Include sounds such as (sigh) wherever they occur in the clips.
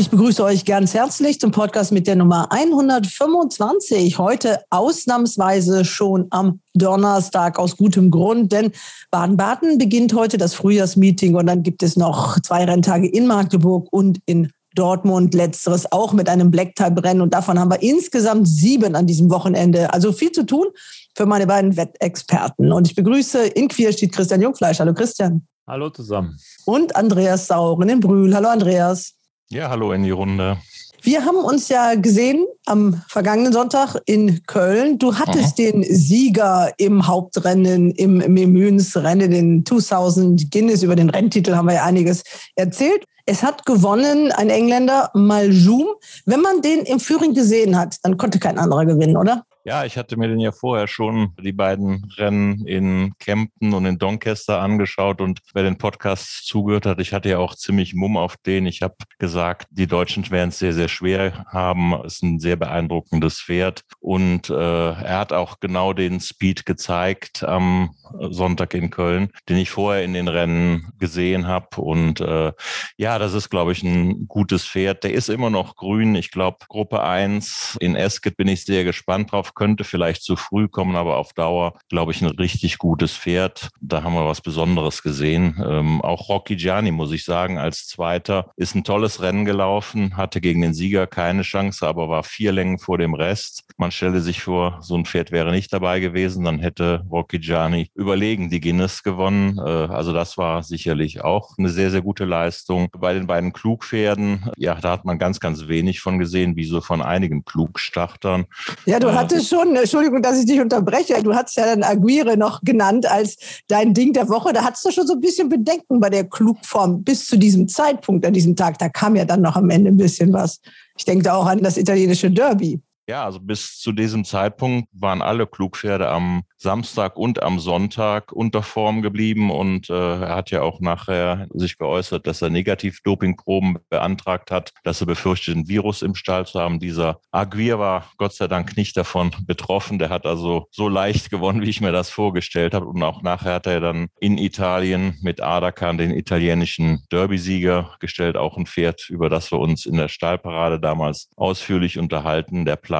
Ich begrüße euch ganz herzlich zum Podcast mit der Nummer 125. Heute ausnahmsweise schon am Donnerstag aus gutem Grund, denn Baden-Baden beginnt heute das Frühjahrsmeeting und dann gibt es noch zwei Renntage in Magdeburg und in Dortmund, letzteres auch mit einem Black-Type-Rennen und davon haben wir insgesamt sieben an diesem Wochenende. Also viel zu tun für meine beiden Wettexperten. Und ich begrüße in Queer steht Christian Jungfleisch. Hallo Christian. Hallo zusammen. Und Andreas Sauren in Brühl. Hallo Andreas. Ja, hallo in die Runde. Wir haben uns ja gesehen am vergangenen Sonntag in Köln. Du hattest mhm. den Sieger im Hauptrennen, im Memüns-Rennen, den 2000 Guinness. Über den Renntitel haben wir ja einiges erzählt. Es hat gewonnen ein Engländer, Maljoum. Wenn man den im Führing gesehen hat, dann konnte kein anderer gewinnen, oder? Ja, ich hatte mir den ja vorher schon die beiden Rennen in Kempten und in Doncaster angeschaut und wer den Podcast zugehört hat, ich hatte ja auch ziemlich Mumm auf den. Ich habe gesagt, die Deutschen werden es sehr, sehr schwer haben. Ist ein sehr beeindruckendes Pferd und äh, er hat auch genau den Speed gezeigt am Sonntag in Köln, den ich vorher in den Rennen gesehen habe. Und äh, ja, das ist, glaube ich, ein gutes Pferd. Der ist immer noch grün. Ich glaube, Gruppe 1 in Esket bin ich sehr gespannt drauf könnte vielleicht zu früh kommen, aber auf Dauer, glaube ich, ein richtig gutes Pferd. Da haben wir was Besonderes gesehen. Ähm, auch Rocky Gianni, muss ich sagen, als Zweiter ist ein tolles Rennen gelaufen, hatte gegen den Sieger keine Chance, aber war vier Längen vor dem Rest. Man stelle sich vor, so ein Pferd wäre nicht dabei gewesen, dann hätte Rocky Gianni überlegen die Guinness gewonnen. Äh, also das war sicherlich auch eine sehr, sehr gute Leistung. Bei den beiden Klugpferden, ja, da hat man ganz, ganz wenig von gesehen, wie so von einigen Klugstartern. Ja, du äh, hattest ist (laughs) schon, Entschuldigung, dass ich dich unterbreche. Du hast ja dann Aguirre noch genannt als dein Ding der Woche. Da hattest du schon so ein bisschen Bedenken bei der Klugform bis zu diesem Zeitpunkt, an diesem Tag. Da kam ja dann noch am Ende ein bisschen was. Ich denke da auch an das italienische Derby. Ja, also bis zu diesem Zeitpunkt waren alle Klugpferde am Samstag und am Sonntag unter Form geblieben und äh, er hat ja auch nachher sich geäußert, dass er Negativ-Dopingproben beantragt hat, dass er befürchtet, ein Virus im Stall zu haben. Dieser Aguirre war Gott sei Dank nicht davon (laughs) betroffen. Der hat also so leicht gewonnen, wie ich mir das vorgestellt habe. Und auch nachher hat er dann in Italien mit Adakan den italienischen Derby-Sieger gestellt, auch ein Pferd, über das wir uns in der Stallparade damals ausführlich unterhalten. Der Plan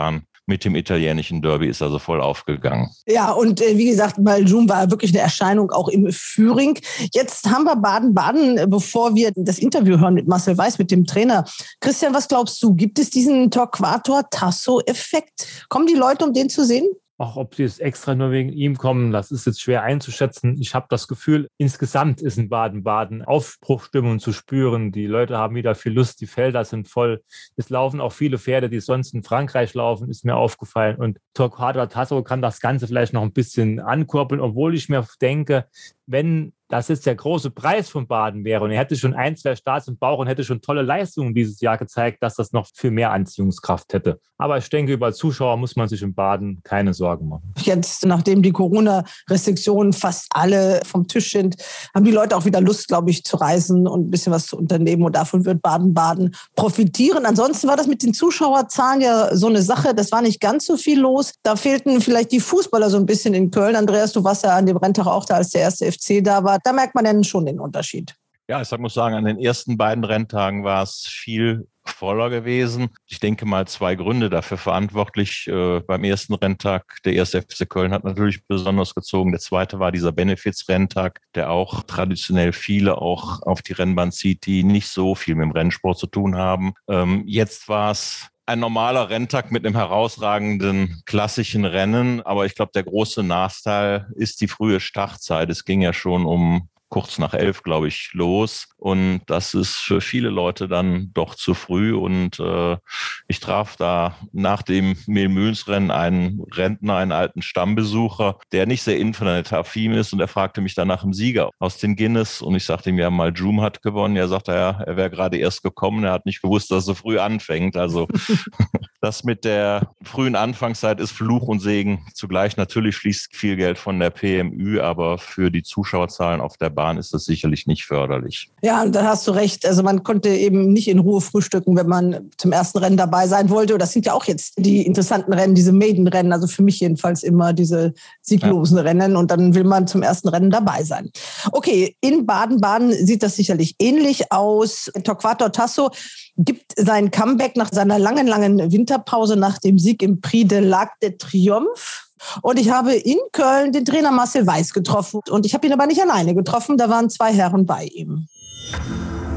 mit dem italienischen Derby ist also voll aufgegangen. Ja, und äh, wie gesagt, Maljum war wirklich eine Erscheinung auch im Führing. Jetzt haben wir Baden-Baden, äh, bevor wir das Interview hören mit Marcel Weiß, mit dem Trainer. Christian, was glaubst du? Gibt es diesen Torquator-Tasso-Effekt? Kommen die Leute, um den zu sehen? Auch ob sie jetzt extra nur wegen ihm kommen, das ist jetzt schwer einzuschätzen. Ich habe das Gefühl, insgesamt ist in Baden-Baden Aufbruchstimmung zu spüren. Die Leute haben wieder viel Lust, die Felder sind voll. Es laufen auch viele Pferde, die sonst in Frankreich laufen, ist mir aufgefallen. Und Torquato Tasso kann das Ganze vielleicht noch ein bisschen ankurbeln, obwohl ich mir denke, wenn das jetzt der große Preis von Baden wäre und er hätte schon ein, zwei Starts im Bauch und hätte schon tolle Leistungen dieses Jahr gezeigt, dass das noch viel mehr Anziehungskraft hätte. Aber ich denke, über Zuschauer muss man sich in Baden keine Sorgen machen. Jetzt, nachdem die Corona-Restriktionen fast alle vom Tisch sind, haben die Leute auch wieder Lust, glaube ich, zu reisen und ein bisschen was zu unternehmen und davon wird Baden-Baden profitieren. Ansonsten war das mit den Zuschauerzahlen ja so eine Sache, das war nicht ganz so viel los. Da fehlten vielleicht die Fußballer so ein bisschen in Köln. Andreas, du warst ja an dem Renntag auch da, als der erste FC da war da merkt man dann schon den Unterschied. Ja, ich muss sagen, an den ersten beiden Renntagen war es viel voller gewesen. Ich denke mal zwei Gründe dafür verantwortlich. Äh, beim ersten Renntag, der erste FC Köln hat natürlich besonders gezogen. Der zweite war dieser Benefits-Renntag, der auch traditionell viele auch auf die Rennbahn zieht, die nicht so viel mit dem Rennsport zu tun haben. Ähm, jetzt war es ein normaler Renntag mit einem herausragenden klassischen Rennen. Aber ich glaube, der große Nachteil ist die frühe Startzeit. Es ging ja schon um kurz nach elf, glaube ich, los. Und das ist für viele Leute dann doch zu früh. Und äh, ich traf da nach dem Mehlmühlsrennen einen Rentner, einen alten Stammbesucher, der nicht sehr internetaffin ist. Und er fragte mich dann nach dem Sieger aus den Guinness. Und ich sagte ihm, ja, mal Joom hat gewonnen. Er sagte, ja, er wäre gerade erst gekommen. Er hat nicht gewusst, dass es so früh anfängt. Also (laughs) das mit der frühen Anfangszeit ist Fluch und Segen zugleich. Natürlich fließt viel Geld von der PMÜ, aber für die Zuschauerzahlen auf der Bahn ist das sicherlich nicht förderlich. Ja, da hast du recht. Also man konnte eben nicht in Ruhe frühstücken, wenn man zum ersten Rennen dabei sein wollte. Das sind ja auch jetzt die interessanten Rennen, diese Maiden-Rennen. Also für mich jedenfalls immer diese sieglosen ja. Rennen. Und dann will man zum ersten Rennen dabei sein. Okay, in Baden-Baden sieht das sicherlich ähnlich aus. Torquato Tasso gibt sein Comeback nach seiner langen, langen Winterpause nach dem Sieg im Prix de l'Arc de Triomphe. Und ich habe in Köln den Trainer Marcel Weiß getroffen. Und ich habe ihn aber nicht alleine getroffen. Da waren zwei Herren bei ihm.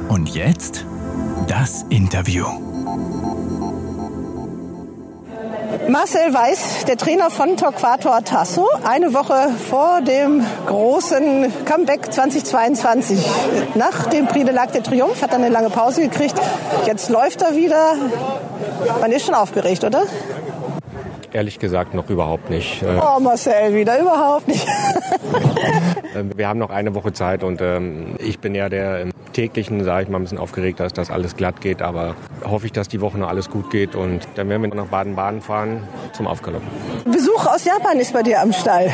Und jetzt das Interview. Marcel Weiß, der Trainer von Torquato Tasso, eine Woche vor dem großen Comeback 2022. Nach dem Prix de l'Arc de Triomphe hat er eine lange Pause gekriegt. Jetzt läuft er wieder. Man ist schon aufgeregt, oder? Ehrlich gesagt noch überhaupt nicht. Äh, oh, Marcel, wieder überhaupt nicht. (laughs) Ähm, wir haben noch eine Woche Zeit und ähm, ich bin ja der im täglichen, sage ich mal, ein bisschen aufgeregt, dass das alles glatt geht. Aber hoffe ich, dass die Woche noch alles gut geht und dann werden wir nach Baden-Baden fahren zum Aufgaloppen. Besuch aus Japan ist bei dir am Stall.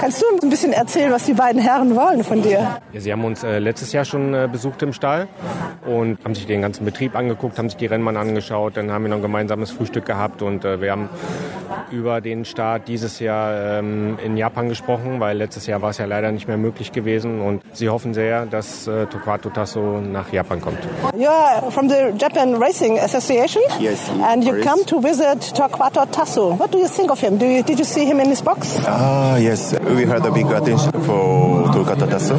Kannst du ein bisschen erzählen, was die beiden Herren wollen von dir? Ja, sie haben uns äh, letztes Jahr schon äh, besucht im Stall und haben sich den ganzen Betrieb angeguckt, haben sich die Rennbahn angeschaut. Dann haben wir noch ein gemeinsames Frühstück gehabt und äh, wir haben über den Start dieses Jahr ähm, in Japan gesprochen, weil letztes Jahr war es ja leider nicht mehr möglich gewesen und sie hoffen sehr, dass äh, Torquato Tasso nach Japan kommt. You are from the Japan Racing Association yes, and you come to visit Torquato Tasso. What do you think of him? Do you, did you see him in his box? Ah, yes. We had a big attention for Torquato Tasso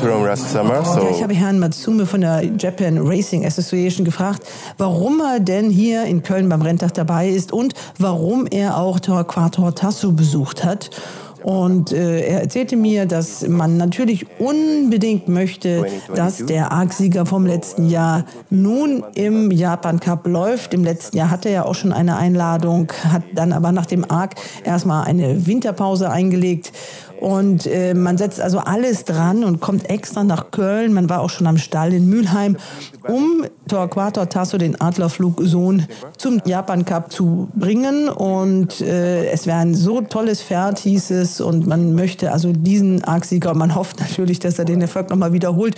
from last summer. So. Ich habe Herrn Matsume von der Japan Racing Association gefragt, warum er denn hier in Köln beim Renntag dabei ist und warum er auch Torquato Tasso besucht hat. Und äh, er erzählte mir, dass man natürlich unbedingt möchte, dass der Arc-Sieger vom letzten Jahr nun im Japan Cup läuft. Im letzten Jahr hatte er ja auch schon eine Einladung, hat dann aber nach dem Arc erstmal eine Winterpause eingelegt. Und äh, man setzt also alles dran und kommt extra nach Köln. Man war auch schon am Stall in Mülheim, um Torquato Tasso, den Adlerflugsohn, zum Japan Cup zu bringen. Und äh, es wäre ein so tolles Pferd, hieß es. Und man möchte also diesen Arc-Sieger, man hofft natürlich, dass er den Erfolg nochmal wiederholt,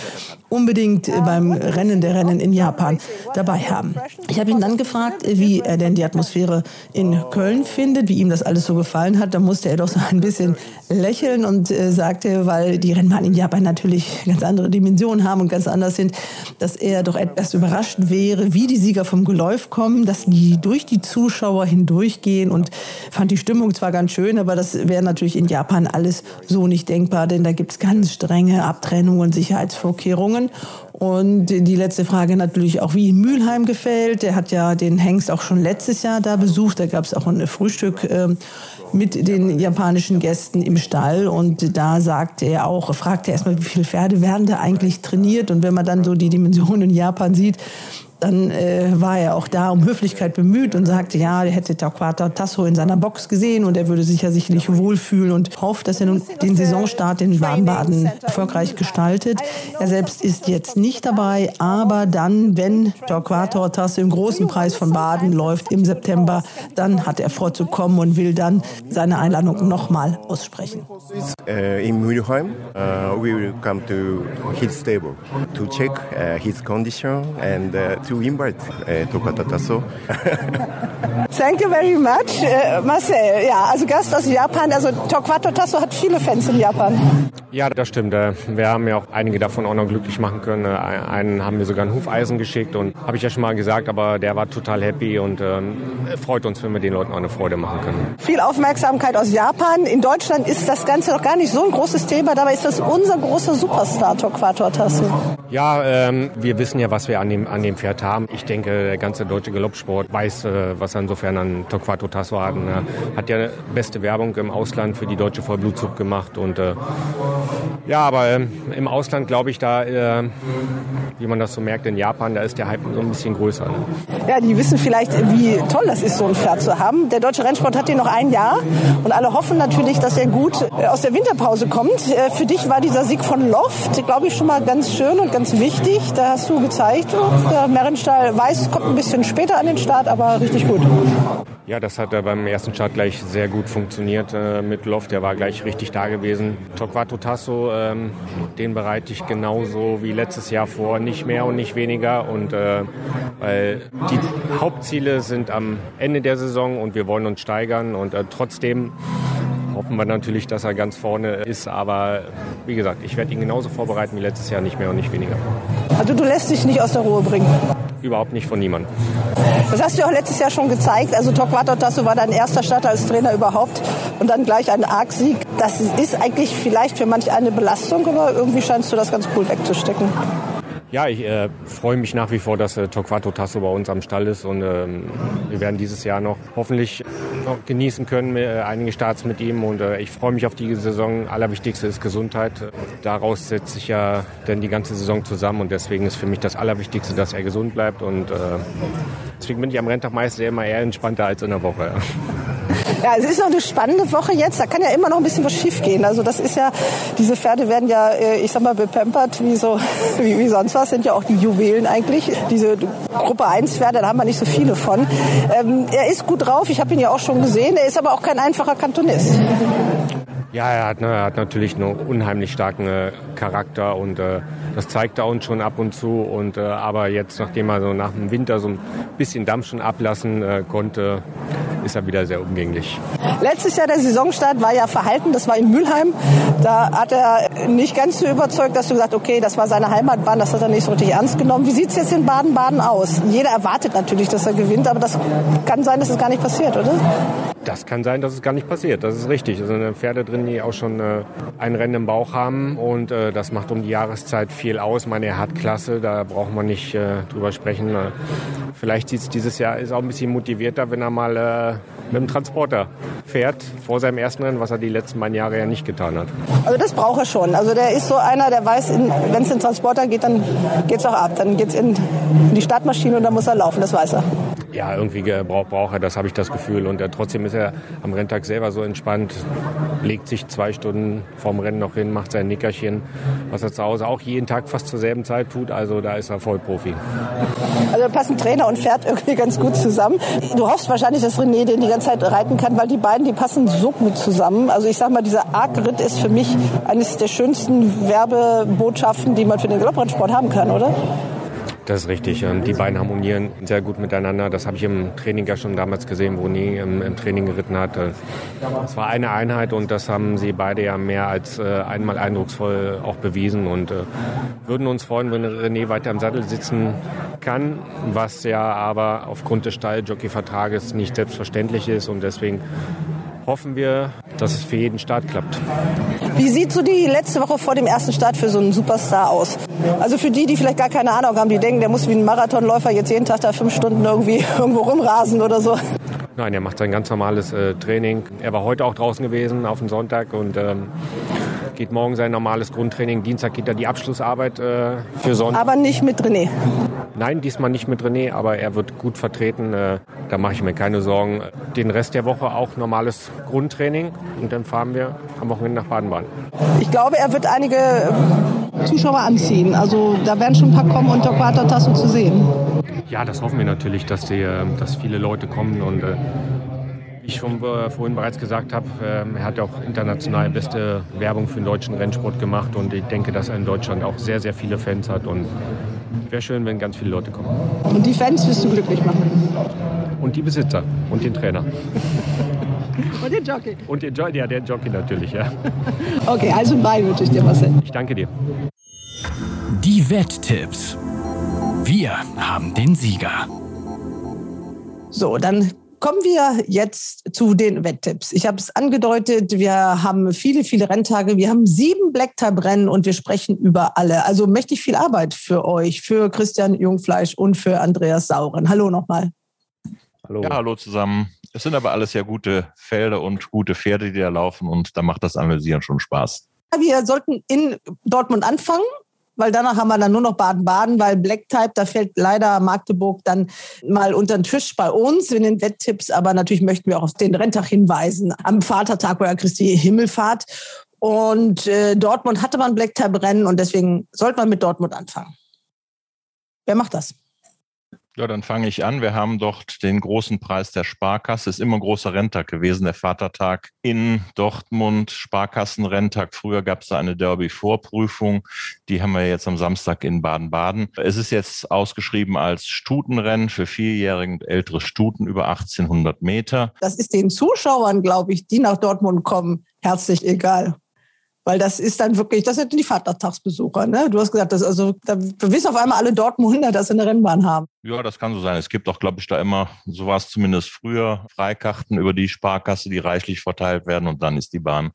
unbedingt äh, beim Rennen der Rennen in Japan dabei haben. Ich habe ihn dann gefragt, wie er denn die Atmosphäre in Köln findet, wie ihm das alles so gefallen hat. Da musste er doch so ein bisschen lächeln und äh, sagte, weil die Rennbahnen in Japan natürlich ganz andere Dimensionen haben und ganz anders sind, dass er doch etwas überrascht wäre, wie die Sieger vom Geläuf kommen, dass die durch die Zuschauer hindurchgehen und fand die Stimmung zwar ganz schön, aber das wäre natürlich in Japan alles so nicht denkbar, denn da gibt es ganz strenge Abtrennungen und Sicherheitsvorkehrungen. Und die letzte Frage natürlich auch, wie Mülheim gefällt. Der hat ja den Hengst auch schon letztes Jahr da besucht. Da gab es auch ein Frühstück äh, mit den japanischen Gästen im Stall. Und da sagte er auch, fragte er erstmal, wie viele Pferde werden da eigentlich trainiert? Und wenn man dann so die Dimensionen in Japan sieht, dann äh, war er auch da um Höflichkeit bemüht und sagte, ja, er hätte Torquato Tasso in seiner Box gesehen und er würde sich ja sicherlich wohlfühlen und hofft, dass er nun den Saisonstart in Baden-Baden erfolgreich gestaltet. Er selbst ist jetzt nicht dabei, aber dann, wenn Torquato Tasso im großen Preis von Baden läuft im September, dann hat er vorzukommen und will dann seine Einladung nochmal aussprechen. Uh, in Mülheim, uh, we will come to his stable to check uh, his condition and uh, to invite uh, Tokata Tasso. Thank you very much, uh, Marcel. Ja, also Gast aus Japan. Also Torquato Tasso hat viele Fans in Japan. Ja, das stimmt. Äh, wir haben ja auch einige davon auch noch glücklich machen können. Äh, einen haben wir sogar ein Hufeisen geschickt und habe ich ja schon mal gesagt, aber der war total happy und ähm, freut uns, wenn wir den Leuten auch eine Freude machen können. Viel Aufmerksamkeit aus Japan. In Deutschland ist das Ganze noch gar nicht so ein großes Thema. Dabei ist das unser großer Superstar, Torquato Tasso. Ja, ähm, wir wissen ja, was wir an dem, an dem Pferd haben. Ich denke, der ganze deutsche Galoppsport weiß, äh, was er insofern an Torquato Tasso hat. Er hat ja beste Werbung im Ausland für die deutsche Vollblutzucht gemacht und äh, ja, aber ähm, im Ausland glaube ich, da, äh, wie man das so merkt, in Japan, da ist der Hype so ein bisschen größer. Ne? Ja, die wissen vielleicht, wie toll das ist, so ein Pferd zu haben. Der deutsche Rennsport hat hier noch ein Jahr und alle hoffen natürlich, dass er gut äh, aus der Winterpause kommt. Äh, für dich war dieser Sieg von Loft, glaube ich, schon mal ganz schön und ganz wichtig. Da hast du gezeigt, der Merrenstall weiß, kommt ein bisschen später an den Start, aber richtig gut. Ja, das hat beim ersten Start gleich sehr gut funktioniert äh, mit Loft. Der war gleich richtig da gewesen. Torquato Tasso, ähm, den bereite ich genauso wie letztes Jahr vor. Nicht mehr und nicht weniger. Und äh, weil die Hauptziele sind am Ende der Saison und wir wollen uns steigern. Und äh, trotzdem hoffen wir natürlich, dass er ganz vorne ist. Aber wie gesagt, ich werde ihn genauso vorbereiten wie letztes Jahr, nicht mehr und nicht weniger. Also du lässt dich nicht aus der Ruhe bringen? Überhaupt nicht von niemandem. Das hast du auch letztes Jahr schon gezeigt. Also Torquato Tasso war dein erster Start als Trainer überhaupt und dann gleich ein Arc-Sieg. Das ist eigentlich vielleicht für manch eine Belastung, aber irgendwie scheinst du das ganz cool wegzustecken. Ja, ich äh, freue mich nach wie vor, dass äh, Torquato Tasso bei uns am Stall ist und ähm, wir werden dieses Jahr noch hoffentlich noch genießen können, äh, einige Starts mit ihm und äh, ich freue mich auf die Saison. Allerwichtigste ist Gesundheit. Daraus setzt sich ja dann die ganze Saison zusammen und deswegen ist für mich das Allerwichtigste, dass er gesund bleibt und äh, deswegen bin ich am Renntag meist immer eher entspannter als in der Woche. Ja, (laughs) es ist noch eine spannende Woche jetzt. Da kann ja immer noch ein bisschen was schief gehen. Also das ist ja, diese Pferde werden ja, äh, ich sag mal, bepampert wie so, (laughs) wie, wie sonst was. Sind ja auch die Juwelen eigentlich. Diese Gruppe 1 Pferde, da haben wir nicht so viele von. Ähm, er ist gut drauf. Ich habe ihn ja auch schon gesehen. Er ist aber auch kein einfacher Kantonist. Ja, er hat, ne, er hat natürlich einen unheimlich starken äh, Charakter und äh, das zeigt er uns schon ab und zu. Und äh, aber jetzt, nachdem er so nach dem Winter so ein bisschen Dampf schon ablassen äh, konnte, ist er wieder sehr umgänglich. Letztes Jahr der Saisonstart war ja verhalten, das war in Mülheim. Da hat er nicht ganz so überzeugt, dass du gesagt okay, das war seine Heimatbahn, das hat er nicht so richtig ernst genommen. Wie sieht es jetzt in Baden-Baden aus? Jeder erwartet natürlich, dass er gewinnt, aber das kann sein, dass es gar nicht passiert, oder? Das kann sein, dass es gar nicht passiert. Das ist richtig. Es sind Pferde drin, die auch schon äh, ein Rennen im Bauch haben und äh, das macht um die Jahreszeit viel aus. Meine, er hat Klasse, da braucht man nicht äh, drüber sprechen. Äh, vielleicht sieht es dieses Jahr ist auch ein bisschen motivierter, wenn er mal äh, mit dem Transporter fährt vor seinem ersten Rennen, was er die letzten beiden Jahre ja nicht getan hat. Also das braucht er schon. Also der ist so einer, der weiß, wenn es den Transporter geht, dann geht es auch ab. Dann geht es in, in die Startmaschine und dann muss er laufen, das weiß er ja, irgendwie braucht, braucht er das, habe ich das Gefühl. Und äh, trotzdem ist er am Renntag selber so entspannt, legt sich zwei Stunden vorm Rennen noch hin, macht sein Nickerchen, was er zu Hause auch jeden Tag fast zur selben Zeit tut. Also da ist er voll Profi. Also passen Trainer und Pferd irgendwie ganz gut zusammen. Du hoffst wahrscheinlich, dass René den die ganze Zeit reiten kann, weil die beiden, die passen so gut zusammen. Also ich sag mal, dieser Arc-Ritt ist für mich eines der schönsten Werbebotschaften, die man für den Galopprennsport haben kann, oder? Das ist richtig. Die beiden harmonieren sehr gut miteinander. Das habe ich im Training ja schon damals gesehen, wo Nie im, im Training geritten hat. Es war eine Einheit und das haben sie beide ja mehr als äh, einmal eindrucksvoll auch bewiesen und äh, würden uns freuen, wenn René weiter im Sattel sitzen kann, was ja aber aufgrund des Stalljockey-Vertrages nicht selbstverständlich ist und deswegen hoffen wir, dass es für jeden Start klappt. Wie sieht so die letzte Woche vor dem ersten Start für so einen Superstar aus? Also für die, die vielleicht gar keine Ahnung haben, die denken, der muss wie ein Marathonläufer jetzt jeden Tag da fünf Stunden irgendwie (laughs) irgendwo rumrasen oder so. Nein, er macht sein ganz normales äh, Training. Er war heute auch draußen gewesen auf dem Sonntag und ähm, geht morgen sein normales Grundtraining. Dienstag geht er die Abschlussarbeit äh, für Sonntag. Aber nicht mit René. Nein, diesmal nicht mit René, aber er wird gut vertreten. Äh, da mache ich mir keine Sorgen. Den Rest der Woche auch normales Grundtraining und dann fahren wir am Wochenende nach Baden-Baden. Ich glaube, er wird einige äh, Zuschauer anziehen. Also da werden schon ein paar kommen, unter Tasso zu sehen. Ja, das hoffen wir natürlich, dass, die, dass viele Leute kommen und äh, wie ich schon äh, vorhin bereits gesagt habe, ähm, er hat auch international beste Werbung für den deutschen Rennsport gemacht und ich denke, dass er in Deutschland auch sehr, sehr viele Fans hat und wäre schön, wenn ganz viele Leute kommen. Und die Fans wirst du glücklich machen? Und die Besitzer und den Trainer. und den Jockey. Und den Jockey, ja, den Jockey natürlich, ja. Okay, also Bein wünsche ich dir, Marcel. Ich danke dir. Die Wetttipps. Wir haben den Sieger. So, dann kommen wir jetzt zu den Wetttipps. Ich habe es angedeutet, wir haben viele, viele Renntage. Wir haben sieben Blacktype-Rennen und wir sprechen über alle. Also mächtig viel Arbeit für euch, für Christian Jungfleisch und für Andreas Sauren. Hallo nochmal. Hallo. Ja, hallo zusammen. Es sind aber alles ja gute Felder und gute Pferde, die da laufen und da macht das Analysieren schon Spaß. Wir sollten in Dortmund anfangen weil danach haben wir dann nur noch Baden-Baden, weil Black Type, da fällt leider Magdeburg dann mal unter den Tisch bei uns in den Wetttipps. Aber natürlich möchten wir auch auf den Renntag hinweisen. Am Vatertag ja Christi Himmelfahrt. Und äh, Dortmund hatte man Black Type Rennen und deswegen sollte man mit Dortmund anfangen. Wer macht das? Ja, dann fange ich an. Wir haben dort den großen Preis der Sparkasse. Ist immer ein großer Renntag gewesen, der Vatertag in Dortmund, Sparkassenrenntag. Früher gab es da eine Derby-Vorprüfung. Die haben wir jetzt am Samstag in Baden-Baden. Es ist jetzt ausgeschrieben als Stutenrennen für vierjährige und ältere Stuten über 1800 Meter. Das ist den Zuschauern, glaube ich, die nach Dortmund kommen, herzlich egal. Weil das ist dann wirklich, das sind die Vatertagsbesucher. Ne? Du hast gesagt, dass also, da wissen auf einmal alle Dortmunder, dass sie eine Rennbahn haben. Ja, das kann so sein. Es gibt auch, glaube ich, da immer, so war es zumindest früher, Freikarten über die Sparkasse, die reichlich verteilt werden und dann ist die Bahn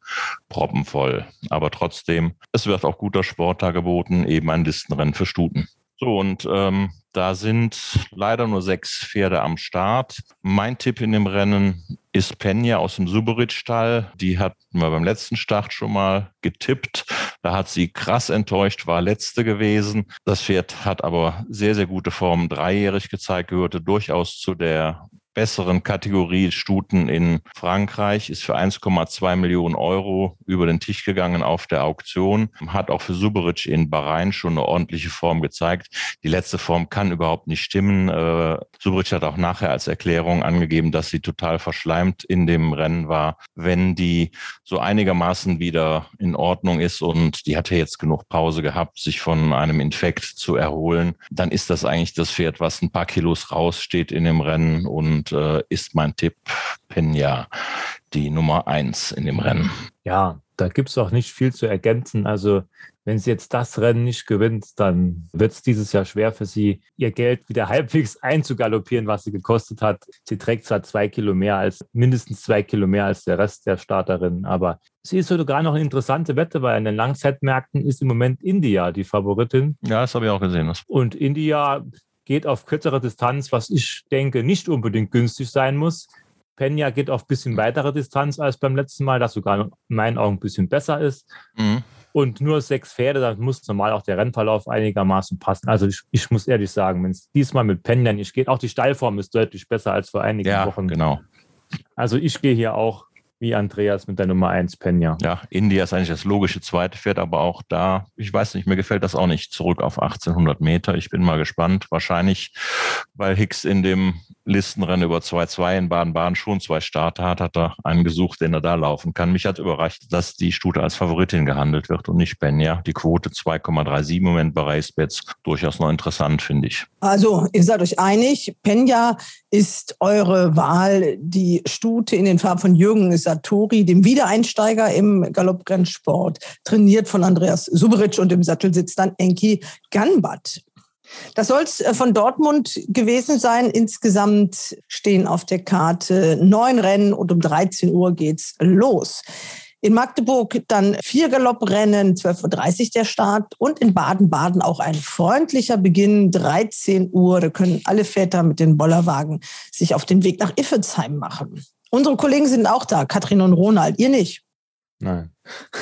proppenvoll. Aber trotzdem, es wird auch guter Sport da geboten, eben ein Listenrennen für Stuten. So, und ähm, da sind leider nur sechs Pferde am Start. Mein Tipp in dem Rennen ist Penja aus dem Suberitz-Stall. Die hatten wir beim letzten Start schon mal getippt. Da hat sie krass enttäuscht, war letzte gewesen. Das Pferd hat aber sehr, sehr gute Formen dreijährig gezeigt, gehörte durchaus zu der besseren Kategorie Stuten in Frankreich, ist für 1,2 Millionen Euro über den Tisch gegangen auf der Auktion, hat auch für Suberic in Bahrain schon eine ordentliche Form gezeigt. Die letzte Form kann überhaupt nicht stimmen. Äh, Suberic hat auch nachher als Erklärung angegeben, dass sie total verschleimt in dem Rennen war. Wenn die so einigermaßen wieder in Ordnung ist und die hatte jetzt genug Pause gehabt, sich von einem Infekt zu erholen, dann ist das eigentlich das Pferd, was ein paar Kilos raussteht in dem Rennen und äh, ist mein Tipp Pena die Nummer eins in dem Rennen. Ja, da gibt es auch nicht viel zu ergänzen. Also wenn sie jetzt das Rennen nicht gewinnt, dann wird es dieses Jahr schwer für sie, ihr Geld wieder halbwegs einzugaloppieren, was sie gekostet hat. Sie trägt zwar zwei Kilo mehr als, mindestens zwei Kilo mehr als der Rest der Starterinnen, aber sie ist sogar noch eine interessante Wette, weil in den Langzeitmärkten ist im Moment India die Favoritin. Ja, das habe ich auch gesehen. Und India geht auf kürzere Distanz, was ich denke nicht unbedingt günstig sein muss. Penya geht auf ein bisschen weitere Distanz als beim letzten Mal, das sogar in meinen Augen ein bisschen besser ist. Mhm. Und nur sechs Pferde, da muss normal auch der Rennverlauf einigermaßen passen. Also ich, ich muss ehrlich sagen, wenn es diesmal mit Penya nicht geht, auch die Stallform ist deutlich besser als vor einigen ja, Wochen. Genau. Also ich gehe hier auch wie Andreas mit der Nummer 1 Penya. Ja, India ist eigentlich das logische zweite Pferd, aber auch da, ich weiß nicht, mir gefällt das auch nicht zurück auf 1800 Meter. Ich bin mal gespannt. Wahrscheinlich, weil Hicks in dem Listenrennen über 2-2 in Baden-Baden schon zwei Starter hat, hat er einen gesucht, den er da laufen kann. Mich hat überrascht, dass die Stute als Favoritin gehandelt wird und nicht Penya. Die Quote 2,37 im Moment bei Racebets durchaus noch interessant, finde ich. Also, ihr seid euch einig, Penya ist eure Wahl. Die Stute in den Farben von Jürgen Satori, dem Wiedereinsteiger im Galopprennsport, trainiert von Andreas Suberitsch und im Sattel sitzt dann Enki Ganbat. Das soll es äh, von Dortmund gewesen sein. Insgesamt stehen auf der Karte neun Rennen und um 13 Uhr geht's los. In Magdeburg dann vier Galopprennen, 12.30 Uhr der Start und in Baden-Baden auch ein freundlicher Beginn, 13 Uhr. Da können alle Väter mit den Bollerwagen sich auf den Weg nach Iffelsheim machen. Unsere Kollegen sind auch da, Katrin und Ronald. Ihr nicht? Nein.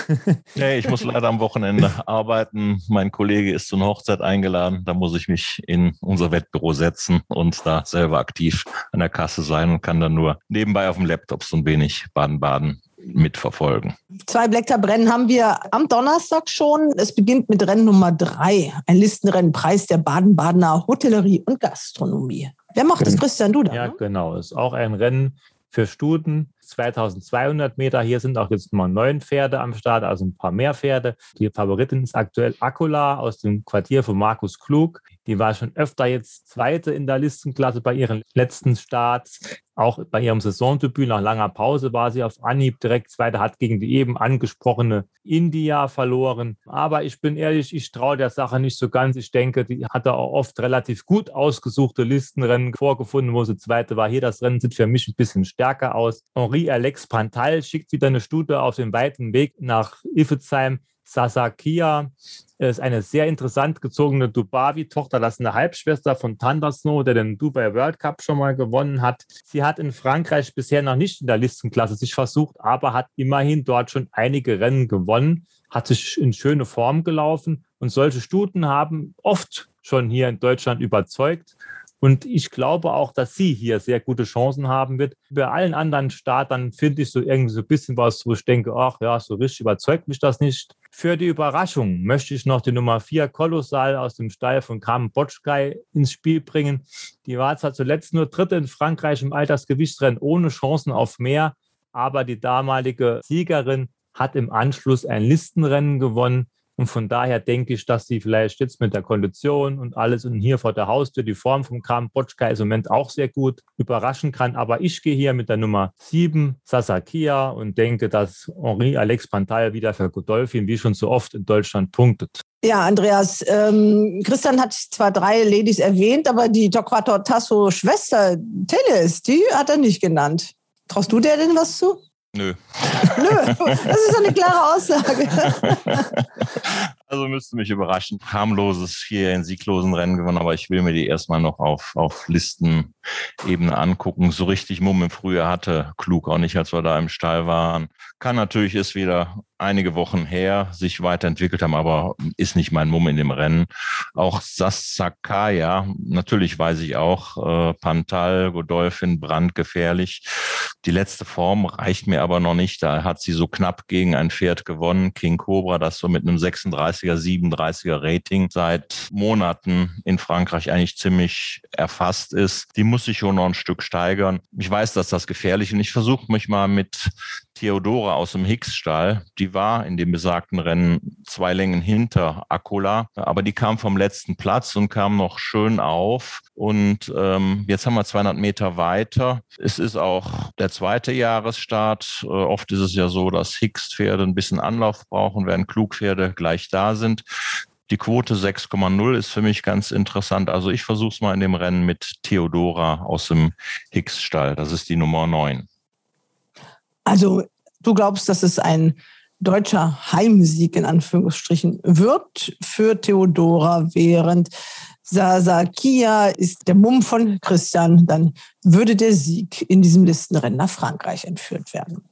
(laughs) nee, ich muss leider am Wochenende (laughs) arbeiten. Mein Kollege ist zu einer Hochzeit eingeladen. Da muss ich mich in unser Wettbüro setzen und da selber aktiv an der Kasse sein und kann dann nur nebenbei auf dem Laptop so ein wenig Baden-Baden mitverfolgen. Zwei Blacktab-Rennen haben wir am Donnerstag schon. Es beginnt mit Rennen Nummer drei, ein Listenrennen, Preis der Baden-Badener Hotellerie und Gastronomie. Wer macht das, Christian, du da? Ja, ne? genau. Ist auch ein Rennen für Stuten. 2200 Meter. Hier sind auch jetzt mal neun Pferde am Start, also ein paar mehr Pferde. Die Favoritin ist aktuell Akula aus dem Quartier von Markus Klug. Die war schon öfter jetzt Zweite in der Listenklasse bei ihren letzten Starts. Auch bei ihrem Saisondebüt nach langer Pause war sie auf Anhieb direkt Zweite, hat gegen die eben angesprochene India verloren. Aber ich bin ehrlich, ich traue der Sache nicht so ganz. Ich denke, die hatte auch oft relativ gut ausgesuchte Listenrennen vorgefunden, wo sie Zweite war. Hier das Rennen sieht für mich ein bisschen stärker aus. Henri Alex Pantal schickt wieder eine Stute auf den weiten Weg nach Iffezheim. Sasakia ist eine sehr interessant gezogene Dubavi-Tochter. Das ist eine Halbschwester von Thunder Snow, der den Dubai World Cup schon mal gewonnen hat. Sie hat in Frankreich bisher noch nicht in der Listenklasse sich versucht, aber hat immerhin dort schon einige Rennen gewonnen, hat sich in schöne Form gelaufen und solche Stuten haben oft schon hier in Deutschland überzeugt. Und ich glaube auch, dass sie hier sehr gute Chancen haben wird. Bei allen anderen Startern finde ich so irgendwie so ein bisschen was, wo ich denke, ach ja, so richtig überzeugt mich das nicht. Für die Überraschung möchte ich noch die Nummer 4 Kolossal aus dem Stall von Carmen Botschkei ins Spiel bringen. Die war zwar zuletzt nur Dritte in Frankreich im Altersgewichtsrennen ohne Chancen auf mehr, aber die damalige Siegerin hat im Anschluss ein Listenrennen gewonnen und von daher denke ich, dass sie vielleicht jetzt mit der Kondition und alles und hier vor der Haustür die Form vom Kram Botschka ist im Moment auch sehr gut überraschen kann. Aber ich gehe hier mit der Nummer 7 Sasakia und denke, dass Henri Alex Pantal wieder für Godolphin wie schon so oft in Deutschland punktet. Ja, Andreas, ähm, Christian hat zwar drei Ladies erwähnt, aber die Torquato Tasso Schwester Teles, die hat er nicht genannt. Traust du der denn was zu? Nö. Nö, das ist eine klare Aussage. (laughs) Also müsste mich überraschen. Harmloses, hier in sieglosen Rennen gewonnen, aber ich will mir die erstmal noch auf, auf Listenebene angucken. So richtig Mumm im Frühjahr hatte Klug auch nicht, als wir da im Stall waren. Kann natürlich ist wieder einige Wochen her, sich weiterentwickelt haben, aber ist nicht mein Mumm in dem Rennen. Auch Sassakaya, natürlich weiß ich auch, äh, Pantal, Godolphin, brandgefährlich. Die letzte Form reicht mir aber noch nicht. Da hat sie so knapp gegen ein Pferd gewonnen, King Cobra, das so mit einem 36er, 37er Rating seit Monaten in Frankreich eigentlich ziemlich erfasst ist. Die muss sich schon noch ein Stück steigern. Ich weiß, dass das gefährlich ist und ich versuche mich mal mit Theodora aus dem Hicks-Stall, die war in dem besagten Rennen zwei Längen hinter Akula, aber die kam vom letzten Platz und kam noch schön auf. Und ähm, jetzt haben wir 200 Meter weiter. Es ist auch der zweite Jahresstart. Äh, oft ist es ja so, dass Hicks-Pferde ein bisschen Anlauf brauchen, während Klugpferde gleich da sind. Die Quote 6,0 ist für mich ganz interessant. Also ich versuche es mal in dem Rennen mit Theodora aus dem Hicks-Stall. Das ist die Nummer 9. Also du glaubst, dass es ein deutscher Heimsieg in Anführungsstrichen wird für Theodora, während Sasakia ist der Mumm von Christian, dann würde der Sieg in diesem Listenrennen nach Frankreich entführt werden.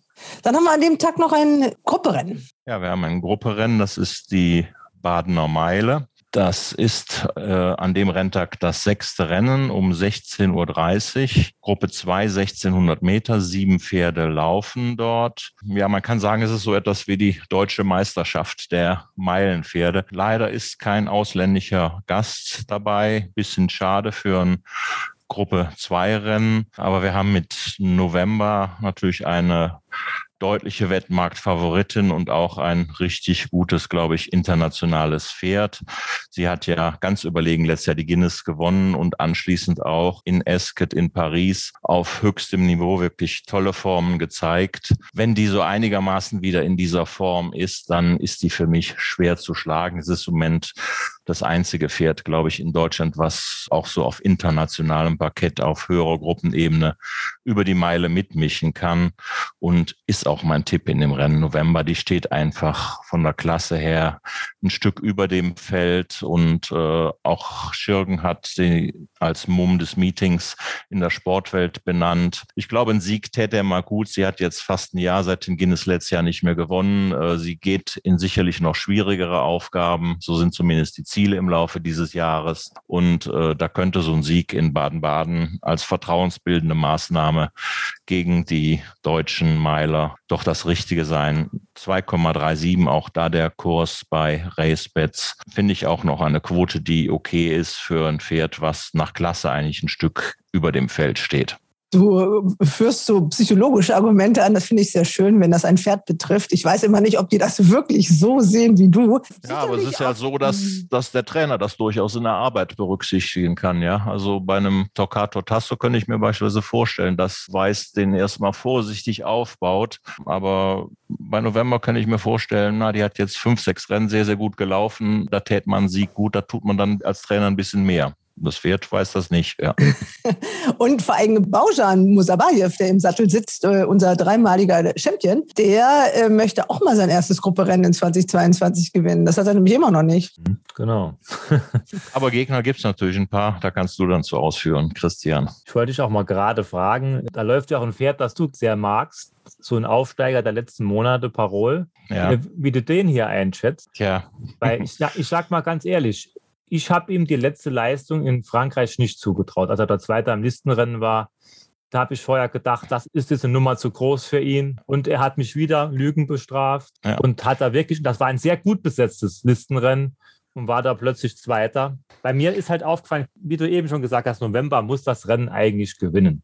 Dann haben wir an dem Tag noch ein Grupperennen. Ja, wir haben ein Grupperennen, das ist die Badener Meile. Das ist äh, an dem Renntag das sechste Rennen um 16.30 Uhr. Gruppe 2, 1600 Meter, sieben Pferde laufen dort. Ja, man kann sagen, es ist so etwas wie die deutsche Meisterschaft der Meilenpferde. Leider ist kein ausländischer Gast dabei. Bisschen schade für ein Gruppe 2 Rennen. Aber wir haben mit November natürlich eine deutliche Wettmarktfavoritin und auch ein richtig gutes, glaube ich, internationales Pferd. Sie hat ja ganz überlegen letztes Jahr die Guinness gewonnen und anschließend auch in Esket in Paris auf höchstem Niveau wirklich tolle Formen gezeigt. Wenn die so einigermaßen wieder in dieser Form ist, dann ist die für mich schwer zu schlagen. Es ist im Moment das einzige Pferd, glaube ich, in Deutschland, was auch so auf internationalem Parkett auf höherer Gruppenebene über die Meile mitmischen kann und ist auch mein Tipp in dem Rennen November. Die steht einfach von der Klasse her ein Stück über dem Feld und äh, auch Schirgen hat sie als Mumm des Meetings in der Sportwelt benannt. Ich glaube, ein Sieg täte er mal gut. Sie hat jetzt fast ein Jahr seit dem Guinness letztes Jahr nicht mehr gewonnen. Äh, sie geht in sicherlich noch schwierigere Aufgaben. So sind zumindest die Ziele im Laufe dieses Jahres. Und äh, da könnte so ein Sieg in Baden-Baden als vertrauensbildende Maßnahme gegen die deutschen Meiler doch das Richtige sein. 2,37, auch da der Kurs bei Racebets, finde ich auch noch eine Quote, die okay ist für ein Pferd, was nach Klasse eigentlich ein Stück über dem Feld steht. Du führst so psychologische Argumente an, das finde ich sehr schön, wenn das ein Pferd betrifft. Ich weiß immer nicht, ob die das wirklich so sehen wie du. Ja, aber es ist ja so, dass, dass der Trainer das durchaus in der Arbeit berücksichtigen kann, ja. Also bei einem Toccato Tasso könnte ich mir beispielsweise vorstellen, dass Weiß den erstmal vorsichtig aufbaut. Aber bei November kann ich mir vorstellen, na, die hat jetzt fünf, sechs Rennen sehr, sehr gut gelaufen. Da tät man Sieg gut, da tut man dann als Trainer ein bisschen mehr. Das Pferd weiß das nicht, ja. (laughs) und vor allem Baujan Musabayev, der im Sattel sitzt, äh, unser dreimaliger Champion, der äh, möchte auch mal sein erstes Grupperennen in 2022 gewinnen. Das hat er nämlich immer noch nicht. Mhm, genau. (laughs) Aber Gegner gibt es natürlich ein paar, da kannst du dann zu ausführen, Christian. Ich wollte dich auch mal gerade fragen, da läuft ja auch ein Pferd, das du sehr magst, so ein Aufsteiger der letzten Monate, Parol. Ja. Wie du den hier einschätzt. Ja. Weil ich, ich sag mal ganz ehrlich, ich habe ihm die letzte Leistung in Frankreich nicht zugetraut. Als er der Zweite am Listenrennen war, da habe ich vorher gedacht, das ist jetzt eine Nummer zu groß für ihn. Und er hat mich wieder Lügen bestraft ja. und hat da wirklich, das war ein sehr gut besetztes Listenrennen und war da plötzlich Zweiter. Bei mir ist halt aufgefallen, wie du eben schon gesagt hast, November muss das Rennen eigentlich gewinnen.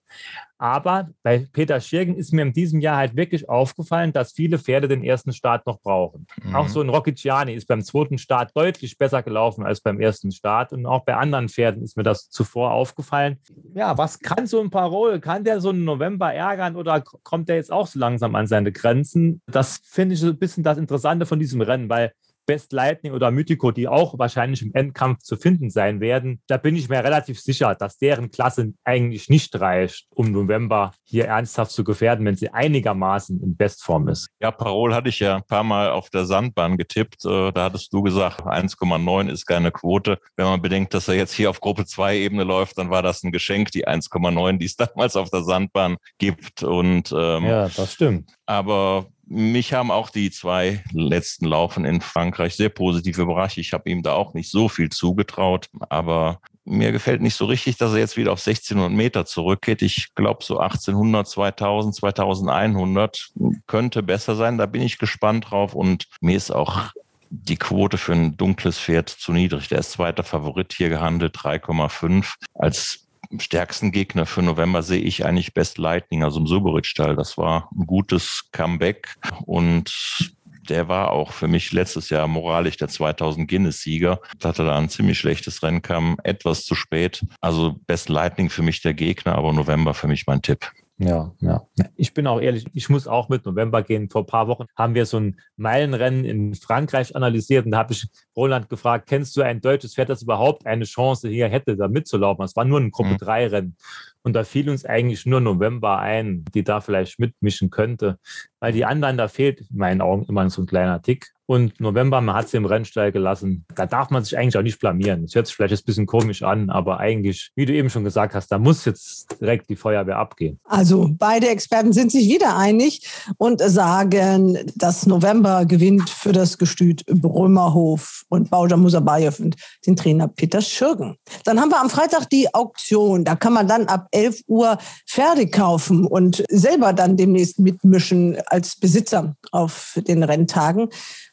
Aber bei Peter Schirgen ist mir in diesem Jahr halt wirklich aufgefallen, dass viele Pferde den ersten Start noch brauchen. Mhm. Auch so ein Rocchiciani ist beim zweiten Start deutlich besser gelaufen als beim ersten Start. Und auch bei anderen Pferden ist mir das zuvor aufgefallen. Ja, was kann so ein Parol? Kann der so einen November ärgern oder kommt der jetzt auch so langsam an seine Grenzen? Das finde ich so ein bisschen das Interessante von diesem Rennen, weil Best Lightning oder Mythico, die auch wahrscheinlich im Endkampf zu finden sein werden, da bin ich mir relativ sicher, dass deren Klasse eigentlich nicht reicht, um November hier ernsthaft zu gefährden, wenn sie einigermaßen in Bestform ist. Ja, Parol hatte ich ja ein paar Mal auf der Sandbahn getippt. Äh, da hattest du gesagt, 1,9 ist keine Quote. Wenn man bedenkt, dass er jetzt hier auf Gruppe 2 Ebene läuft, dann war das ein Geschenk, die 1,9, die es (laughs) damals auf der Sandbahn gibt. Und ähm, ja, das stimmt. Aber mich haben auch die zwei letzten Laufen in Frankreich sehr positiv überrascht. Ich habe ihm da auch nicht so viel zugetraut, aber mir gefällt nicht so richtig, dass er jetzt wieder auf 1600 Meter zurückgeht. Ich glaube, so 1800, 2000, 2100 könnte besser sein. Da bin ich gespannt drauf und mir ist auch die Quote für ein dunkles Pferd zu niedrig. Der ist zweiter Favorit hier gehandelt, 3,5. Als stärksten Gegner für November sehe ich eigentlich Best Lightning, also im Suboritz-Stall. Das war ein gutes Comeback und der war auch für mich letztes Jahr moralisch der 2000 Guinness-Sieger. Hatte da ein ziemlich schlechtes Rennen, kam etwas zu spät. Also Best Lightning für mich der Gegner, aber November für mich mein Tipp. Ja, ja. Ich bin auch ehrlich, ich muss auch mit November gehen. Vor ein paar Wochen haben wir so ein Meilenrennen in Frankreich analysiert und da habe ich Roland gefragt, kennst du ein deutsches Pferd, das überhaupt eine Chance hier hätte, da mitzulaufen? Es war nur ein Gruppe 3 mhm. Rennen. Und da fiel uns eigentlich nur November ein, die da vielleicht mitmischen könnte. Weil die anderen, da fehlt in meinen Augen immer so ein kleiner Tick. Und November, man hat sie im Rennstall gelassen. Da darf man sich eigentlich auch nicht blamieren. Das hört sich vielleicht ein bisschen komisch an, aber eigentlich, wie du eben schon gesagt hast, da muss jetzt direkt die Feuerwehr abgehen. Also beide Experten sind sich wieder einig und sagen, dass November gewinnt für das Gestüt Brömerhof und Bauja Musabayev und den Trainer Peter Schürgen. Dann haben wir am Freitag die Auktion. Da kann man dann ab 11 Uhr Pferde kaufen und selber dann demnächst mitmischen als Besitzer auf den Renntagen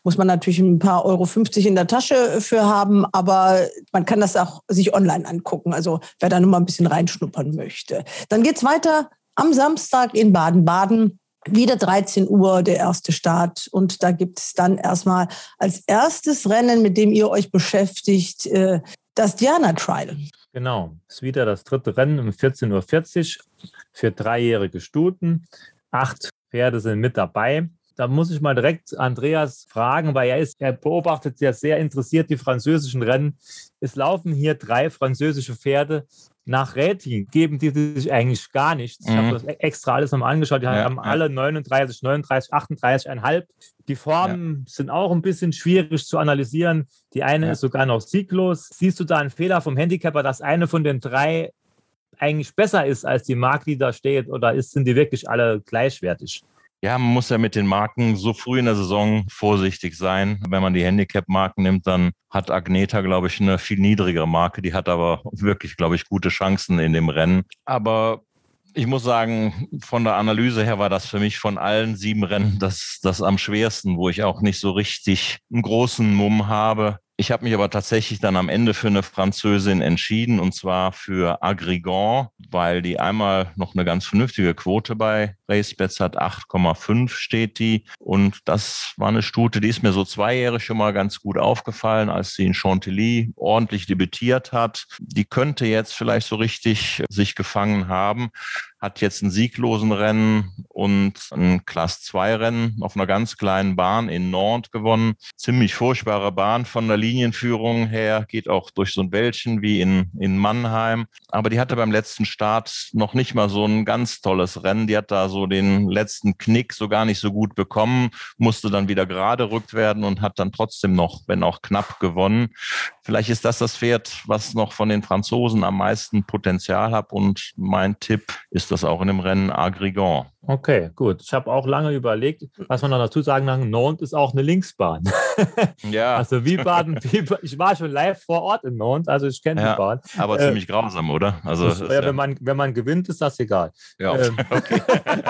muss man natürlich ein paar Euro 50 in der Tasche für haben, aber man kann das auch sich online angucken. Also wer da nur mal ein bisschen reinschnuppern möchte. Dann geht es weiter am Samstag in Baden-Baden. Wieder 13 Uhr der erste Start und da gibt es dann erstmal als erstes Rennen, mit dem ihr euch beschäftigt, äh, das Diana Trial. Genau, ist wieder das dritte Rennen um 14.40 Uhr für dreijährige Stuten. Acht Pferde sind mit dabei da muss ich mal direkt Andreas fragen, weil er ist, er beobachtet ja sehr interessiert die französischen Rennen. Es laufen hier drei französische Pferde. Nach Rating geben die sich eigentlich gar nichts. Ich habe mhm. das extra alles nochmal angeschaut. Die ja, haben ja. alle 39, 39, 38,5. Die Formen ja. sind auch ein bisschen schwierig zu analysieren. Die eine ist sogar noch sieglos. Siehst du da einen Fehler vom Handicapper, dass eine von den drei eigentlich besser ist als die Mark, die da steht? Oder ist, sind die wirklich alle gleichwertig? Ja, man muss ja mit den Marken so früh in der Saison vorsichtig sein. Wenn man die Handicap-Marken nimmt, dann hat Agneta, glaube ich, eine viel niedrigere Marke. Die hat aber wirklich, glaube ich, gute Chancen in dem Rennen. Aber ich muss sagen, von der Analyse her war das für mich von allen sieben Rennen das, das am schwersten, wo ich auch nicht so richtig einen großen Mumm habe. Ich habe mich aber tatsächlich dann am Ende für eine Französin entschieden und zwar für Agrigant, weil die einmal noch eine ganz vernünftige Quote bei RaceBets hat, 8,5 steht die. Und das war eine Stute, die ist mir so zweijährig schon mal ganz gut aufgefallen, als sie in Chantilly ordentlich debütiert hat. Die könnte jetzt vielleicht so richtig sich gefangen haben hat jetzt ein sieglosen Rennen und ein Class 2 Rennen auf einer ganz kleinen Bahn in Nantes gewonnen. Ziemlich furchtbare Bahn von der Linienführung her, geht auch durch so ein Wäldchen wie in, in Mannheim. Aber die hatte beim letzten Start noch nicht mal so ein ganz tolles Rennen. Die hat da so so den letzten Knick so gar nicht so gut bekommen, musste dann wieder gerade rückt werden und hat dann trotzdem noch, wenn auch knapp, gewonnen. Vielleicht ist das das Pferd, was noch von den Franzosen am meisten Potenzial hat und mein Tipp ist das auch in dem Rennen Agrigent. Okay, gut. Ich habe auch lange überlegt, was man noch dazu sagen kann, Nantes ist auch eine Linksbahn. (laughs) Ja. Also wie Baden, wie, ich war schon live vor Ort in Nantes, also ich kenne Ja, die Bahn. Aber Äh, ziemlich grausam, oder? Also ist ja, ja- wenn, man, wenn man gewinnt, ist das egal. ja, ähm, okay. (laughs)